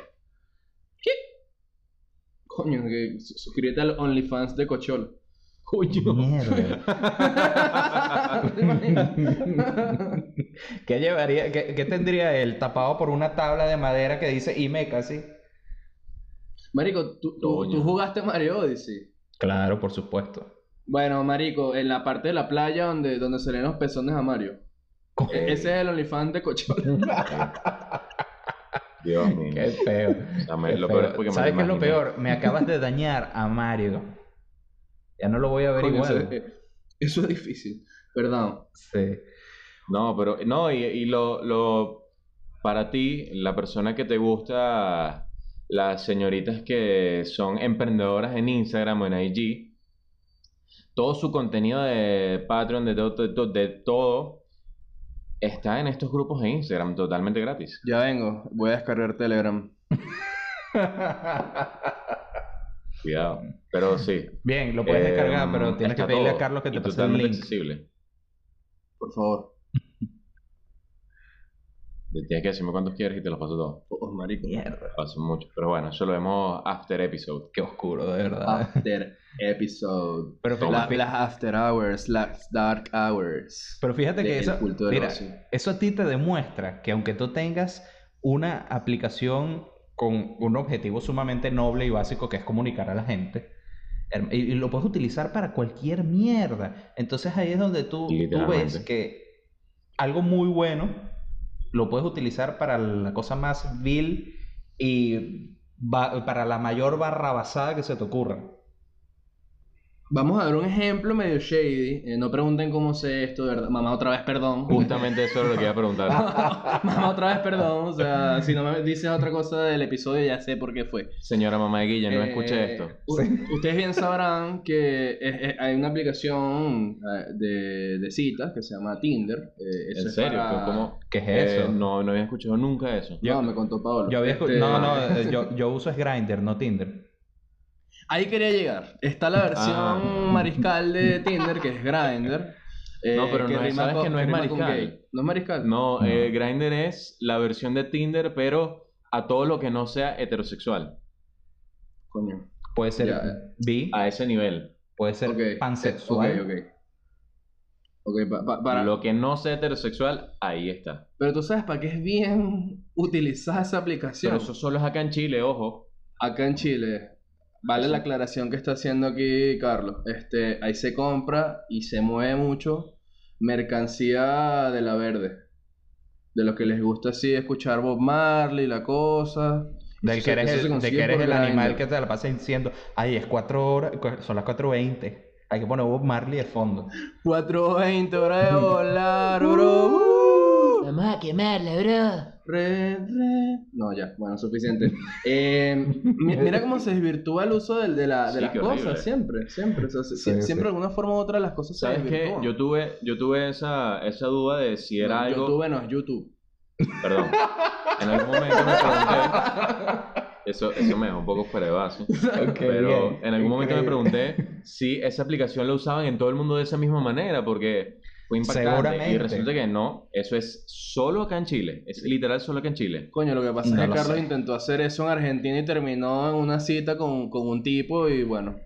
Coño, que su- suscríbete al OnlyFans de Cochola. Coño. Mierda. (laughs) ¿Qué llevaría, qué, qué tendría él tapado por una tabla de madera que dice Imeca, así? Marico, ¿tú, tú, tú jugaste Mario Odyssey. Claro, por supuesto. Bueno, Marico, en la parte de la playa donde, donde se leen los pezones a Mario. E- ese es el OnlyFans de Cochola. Dios mío. Qué feo. Qué lo peor es porque me ¿Sabes qué es lo peor? Me acabas de dañar a Mario. Ya no lo voy a ver Coño, igual. eso, es- eso es difícil. Perdón. Sí. No, pero no, y, y lo, lo para ti, la persona que te gusta, las señoritas que son emprendedoras en Instagram o en IG, todo su contenido de Patreon, de todo, de, todo- de todo, está en estos grupos de Instagram totalmente gratis. Ya vengo. Voy a descargar Telegram. (laughs) Cuidado. Pero sí. Bien, lo puedes eh, descargar, pero tienes que pedirle a Carlos que y te pase el link. accesible. Por favor. (laughs) Tienes que decirme cuántos quieres y te los paso todos. Oh, marico. Mierda. Paso mucho. Pero bueno, eso lo vemos after episode. Qué oscuro, de verdad. After episode. Pero, La- las after hours, las dark hours. pero fíjate que eso, mira, eso a ti te demuestra que aunque tú tengas una aplicación con un objetivo sumamente noble y básico que es comunicar a la gente, y, y lo puedes utilizar para cualquier mierda. Entonces ahí es donde tú, tú ves que algo muy bueno lo puedes utilizar para la cosa más vil y para la mayor barrabasada que se te ocurra. Vamos a ver un ejemplo medio shady. Eh, no pregunten cómo sé esto, de verdad. Mamá, otra vez perdón. Justamente eso es lo que iba a preguntar. (laughs) Mamá, otra vez perdón. O sea, si no me dices otra cosa del episodio, ya sé por qué fue. Señora mamá de Guilla, no Eh, escuché esto. Ustedes bien sabrán que es- es- hay una aplicación eh, de, de citas que se llama Tinder. Eh, ¿En es serio? para- ¿Cómo? ¿Qué es Eh, eso? no, no había escuchado nunca eso. No, me contó Pablo. Yo había Este, No, no, eh, yo, yo uso es Grindr, no Tinder. Ahí quería llegar. Está la versión Ah. mariscal de Tinder, que es Grindr. (laughs) eh, No, pero no es- ¿sabes que no es mariscal? ¿No es mariscal? No, No. eh, Grindr es la versión de Tinder, pero a todo lo que no sea heterosexual. Coño. Puede ser Ya. bi, A ese nivel. puede ser eh, pansexual. Ok, ok. Ok, pa- pa- para... Lo que no sea heterosexual, ahí está. Pero tú sabes para qué es bien utilizar esa aplicación. Pero eso solo es acá en Chile, ojo. Acá en Chile, vale la aclaración que está haciendo aquí Carlos. Este, ahí se compra y se mueve mucho mercancía de la verde. De los que les gusta así escuchar Bob Marley, la cosa. Del Eso que eres el, de que eres el animal que te la pasa diciendo, ay, es cuatro horas, cu- son las 4.20. Hay que poner Bob Marley de fondo. 420 horas de volar, bro. Vamos a quemarla, bro. Re, re. No, ya, bueno, suficiente. (laughs) Eh, mi- mira cómo se desvirtúa el uso del- de, la- de Sí, las cosas, horrible. siempre, siempre. O sea, Sí, siempre sí. de alguna forma u otra las cosas se ¿Sabes qué? desvirtúan. Yo tuve, yo tuve esa, esa duda de si era No, algo... YouTube no es YouTube. Perdón. En algún momento me pregunté... Eso, eso me dejó un poco fuera de base. pero bien, en algún momento me increíble. pregunté si esa aplicación la usaban en todo el mundo de esa misma manera, porque fue impactante. Y Seguramente. resulta que no, eso es solo acá en Chile. Es literal solo acá en Chile. Coño, lo que pasa No es que Carlos sé. intentó hacer eso en Argentina y terminó en una cita con, con un tipo y bueno.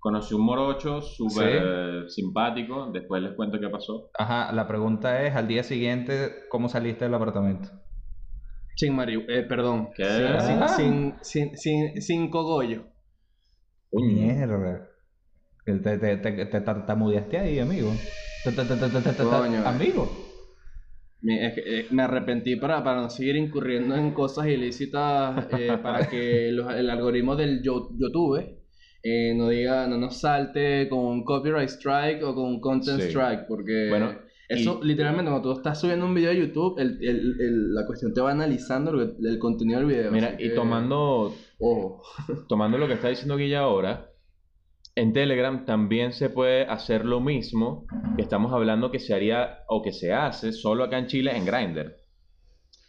Conocí un morocho súper simpático. Después les cuento qué pasó. Ajá, la pregunta es, al día siguiente, ¿cómo saliste del apartamento? Sin Mario, eh, perdón. ¿Qué? Sin, Ah. sin, sin, sin, sin cogollo. Mierda. Te, te, te, te, te tartamudeaste ahí, amigo. Coño. Amigo. Me, eh, me arrepentí para, para no seguir incurriendo en cosas ilícitas eh, (laughs) para que los- el algoritmo del Yo- YouTube eh, no diga, no nos salte con un copyright strike o con un content Sí. strike, porque Bueno, eso y- literalmente cuando tú estás subiendo un video a YouTube, el, el- el- la cuestión te va analizando el contenido del video. Mira, y que- tomando, Ojo. tomando lo que está diciendo Guilla ahora, en Telegram también se puede hacer lo mismo que estamos hablando que se haría o que se hace solo acá en Chile en Grindr.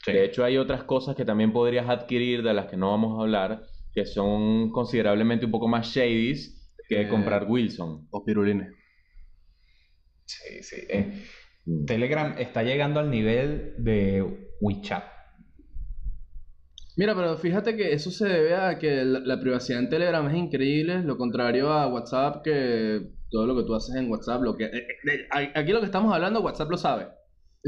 De hecho, hay otras cosas que también podrías adquirir de las que no vamos a hablar, que son considerablemente un poco más shadies que Eh, comprar Wilson. O pirulines. Sí, sí. eh, Telegram está llegando al nivel de WeChat. Mira, pero fíjate que eso se debe a que la, la privacidad en Telegram es increíble, lo contrario a WhatsApp, que todo lo que tú haces en WhatsApp, lo que eh, eh, aquí lo que estamos hablando, WhatsApp lo sabe.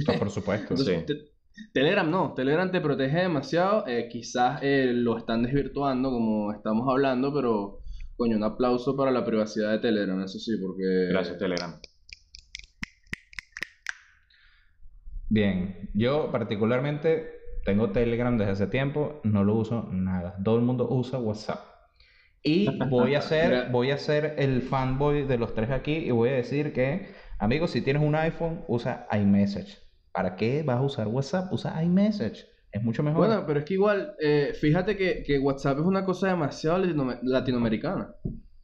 No, por supuesto. Entonces, Sí. te- Telegram no, Telegram te protege demasiado, eh, quizás lo están desvirtuando como estamos hablando, pero coño, un aplauso para la privacidad de Telegram, eso sí, porque Gracias, Telegram. Bien, yo particularmente tengo Telegram desde hace tiempo, no lo uso nada. Todo el mundo usa WhatsApp. Y (laughs) voy a ser, voy a ser el fanboy de los tres aquí y voy a decir que, amigos, si tienes un iPhone, usa iMessage. ¿Para qué vas a usar WhatsApp? Usa iMessage. Es mucho mejor. Bueno, pero es que igual, eh, fíjate que, que WhatsApp es una cosa demasiado latino- latinoamericana.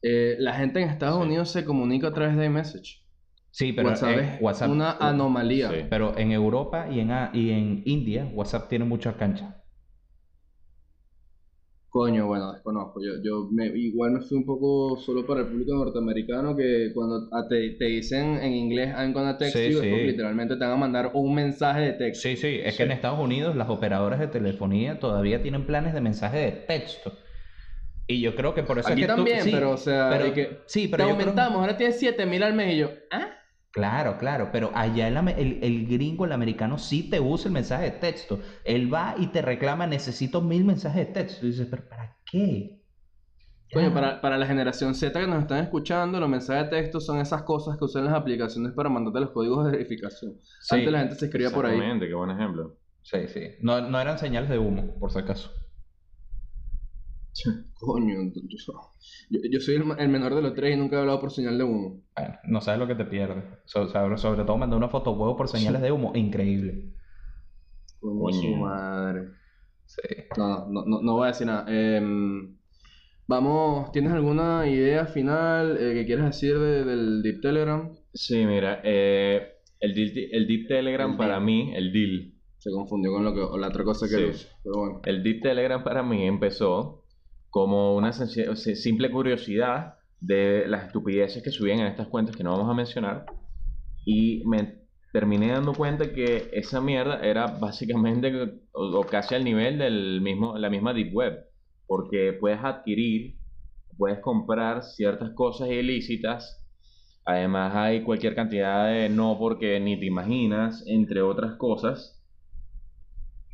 Eh, la gente en Estados Sí. Unidos se comunica a través de iMessage. Sí, pero WhatsApp en es una anomalía. Sí. pero en Europa y en, y en India, WhatsApp tiene mucha cancha. Coño, bueno, desconozco. Yo, yo me, igual me fui un poco solo para el público norteamericano que cuando a- te, te dicen en inglés I'm gonna text Sí, you, sí. literalmente te van a mandar un mensaje de texto. Sí, sí, es que en Estados Unidos las operadoras de telefonía todavía tienen planes de mensaje de texto. Y yo creo que por eso Aquí es que tú- también, sí, pero o sea, pero- que sí, te pero yo creo- aumentamos, ahora tienes 7000 al mes y yo, ¿ah? Claro, claro, pero allá el, ame- el, el gringo, el americano, sí te usa el mensaje de texto. Él va y te reclama, necesito mil mensajes de texto. Y dices, pero ¿para qué? Coño, para, para la generación Z que nos están escuchando, los mensajes de texto son esas cosas que usan las aplicaciones para mandarte los códigos de verificación. Sí. Antes la gente se escribía por ahí. Exactamente, qué buen ejemplo. Sí, sí. No, no eran señales de humo, por si acaso. (laughs) Coño, yo, yo, yo soy el, menor de los tres y nunca he hablado por señal de humo. Bueno, no sabes lo que te pierdes. So- sobre, sobre todo mandar una foto huevo por señales de humo, increíble. Coño, su madre. Sí. No, no, no, no voy a decir nada. Em, vamos, ¿tienes alguna idea final eh, que quieras decir de- del Deep Telegram? Sí, mira, eh, el, Deep Telegram El para deal. mí, el deal, Se confundió con lo que, la otra cosa que Sí. Pero bueno. el Deep Telegram para mí empezó como una simple curiosidad de las estupideces que subían en estas cuentas que no vamos a mencionar y me terminé dando cuenta que esa mierda era básicamente o, o casi al nivel del mismo, la misma Deep Web, porque puedes adquirir, puedes comprar ciertas cosas ilícitas, además hay cualquier cantidad de no porque ni te imaginas, entre otras cosas.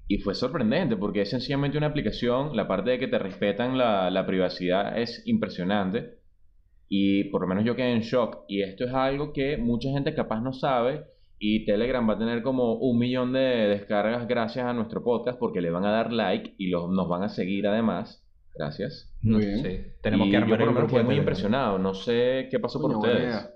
Y fue sorprendente porque es sencillamente una aplicación, la parte de que te respetan la, la privacidad es impresionante y por lo menos yo quedé en shock y esto es algo que mucha gente capaz no sabe y Telegram va a tener como un millón de descargas gracias a nuestro podcast porque le van a dar like y los, nos van a seguir además. Gracias. Muy bien. Sí. Tenemos Y que yo armar por lo menos quedé muy impresionado, no sé qué pasó por ustedes. idea.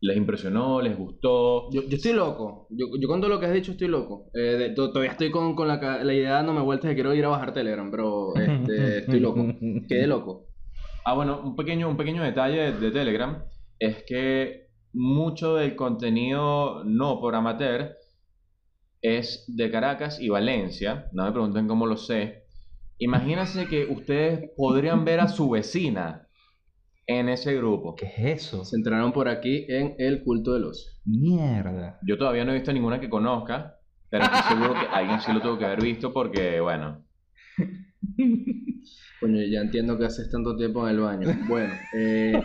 ¿Les impresionó? ¿Les gustó? Yo, yo estoy loco. Yo, yo con todo lo que has dicho estoy loco. Eh, de- to- todavía estoy con, con la, la idea dándome vueltas de quiero ir a bajar Telegram, pero este, (laughs) estoy loco. Quedé loco. Ah, bueno, un pequeño, un pequeño detalle de, de Telegram es que mucho del contenido no por amateur es de Caracas y Valencia. No me pregunten cómo lo sé. Imagínense que ustedes podrían ver a su vecina en ese grupo. ¿Qué es eso? Se entrenaron por aquí en el culto del ocio. Mierda. Yo todavía no he visto ninguna que conozca, pero estoy seguro que alguien sí lo tuvo que haber visto porque, bueno, (laughs) Coño, ya entiendo que haces tanto tiempo en el baño. Bueno, eh,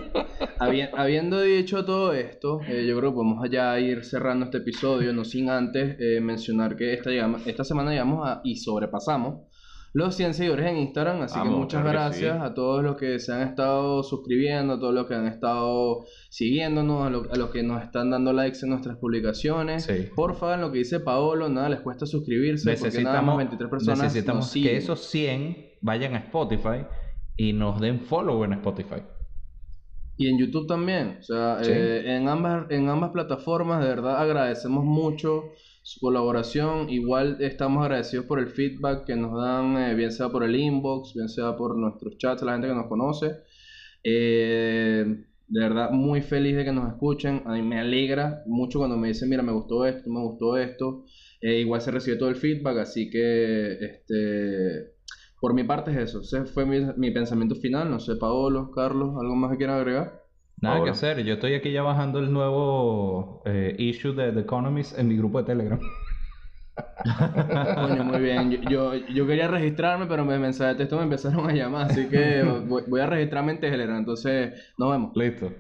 habi- habiendo dicho todo esto, eh, yo creo que podemos ya ir cerrando este episodio, no sin antes eh, mencionar que esta, llegamos- esta semana llegamos a, y sobrepasamos los 100 seguidores en Instagram, así que muchas claro que gracias sí. a todos los que se han estado suscribiendo, a todos los que han estado siguiéndonos, a, lo- a los que nos están dando likes en nuestras publicaciones. Sí. Porfa, en lo que dice Paolo, nada les cuesta suscribirse porque nada más Necesitamos, 23 personas necesitamos nos que esos 100 vayan a Spotify y nos den follow en Spotify. Y en YouTube también. O sea, Sí. eh, en ambas, en ambas plataformas, de verdad agradecemos mucho su colaboración. Igual estamos agradecidos por el feedback que nos dan, eh, bien sea por el inbox, bien sea por nuestros chats, la gente que nos conoce. Eh, de verdad, muy feliz de que nos escuchen. A mí me alegra mucho cuando me dicen, mira, me gustó esto, me gustó esto. Eh, igual se recibe todo el feedback, así que, este, por mi parte es eso. Ese fue mi, mi pensamiento final. No sé, Paolo, Carlos, ¿algo más que quieran agregar? Nada que hacer. Yo estoy aquí ya bajando el nuevo eh, issue de The Economist en mi grupo de Telegram. Coño, muy bien. Yo, yo, yo quería registrarme, pero me mensaje de texto me empezaron a llamar, así que (laughs) voy, voy a registrarme en Telegram. Entonces, nos vemos. Listo.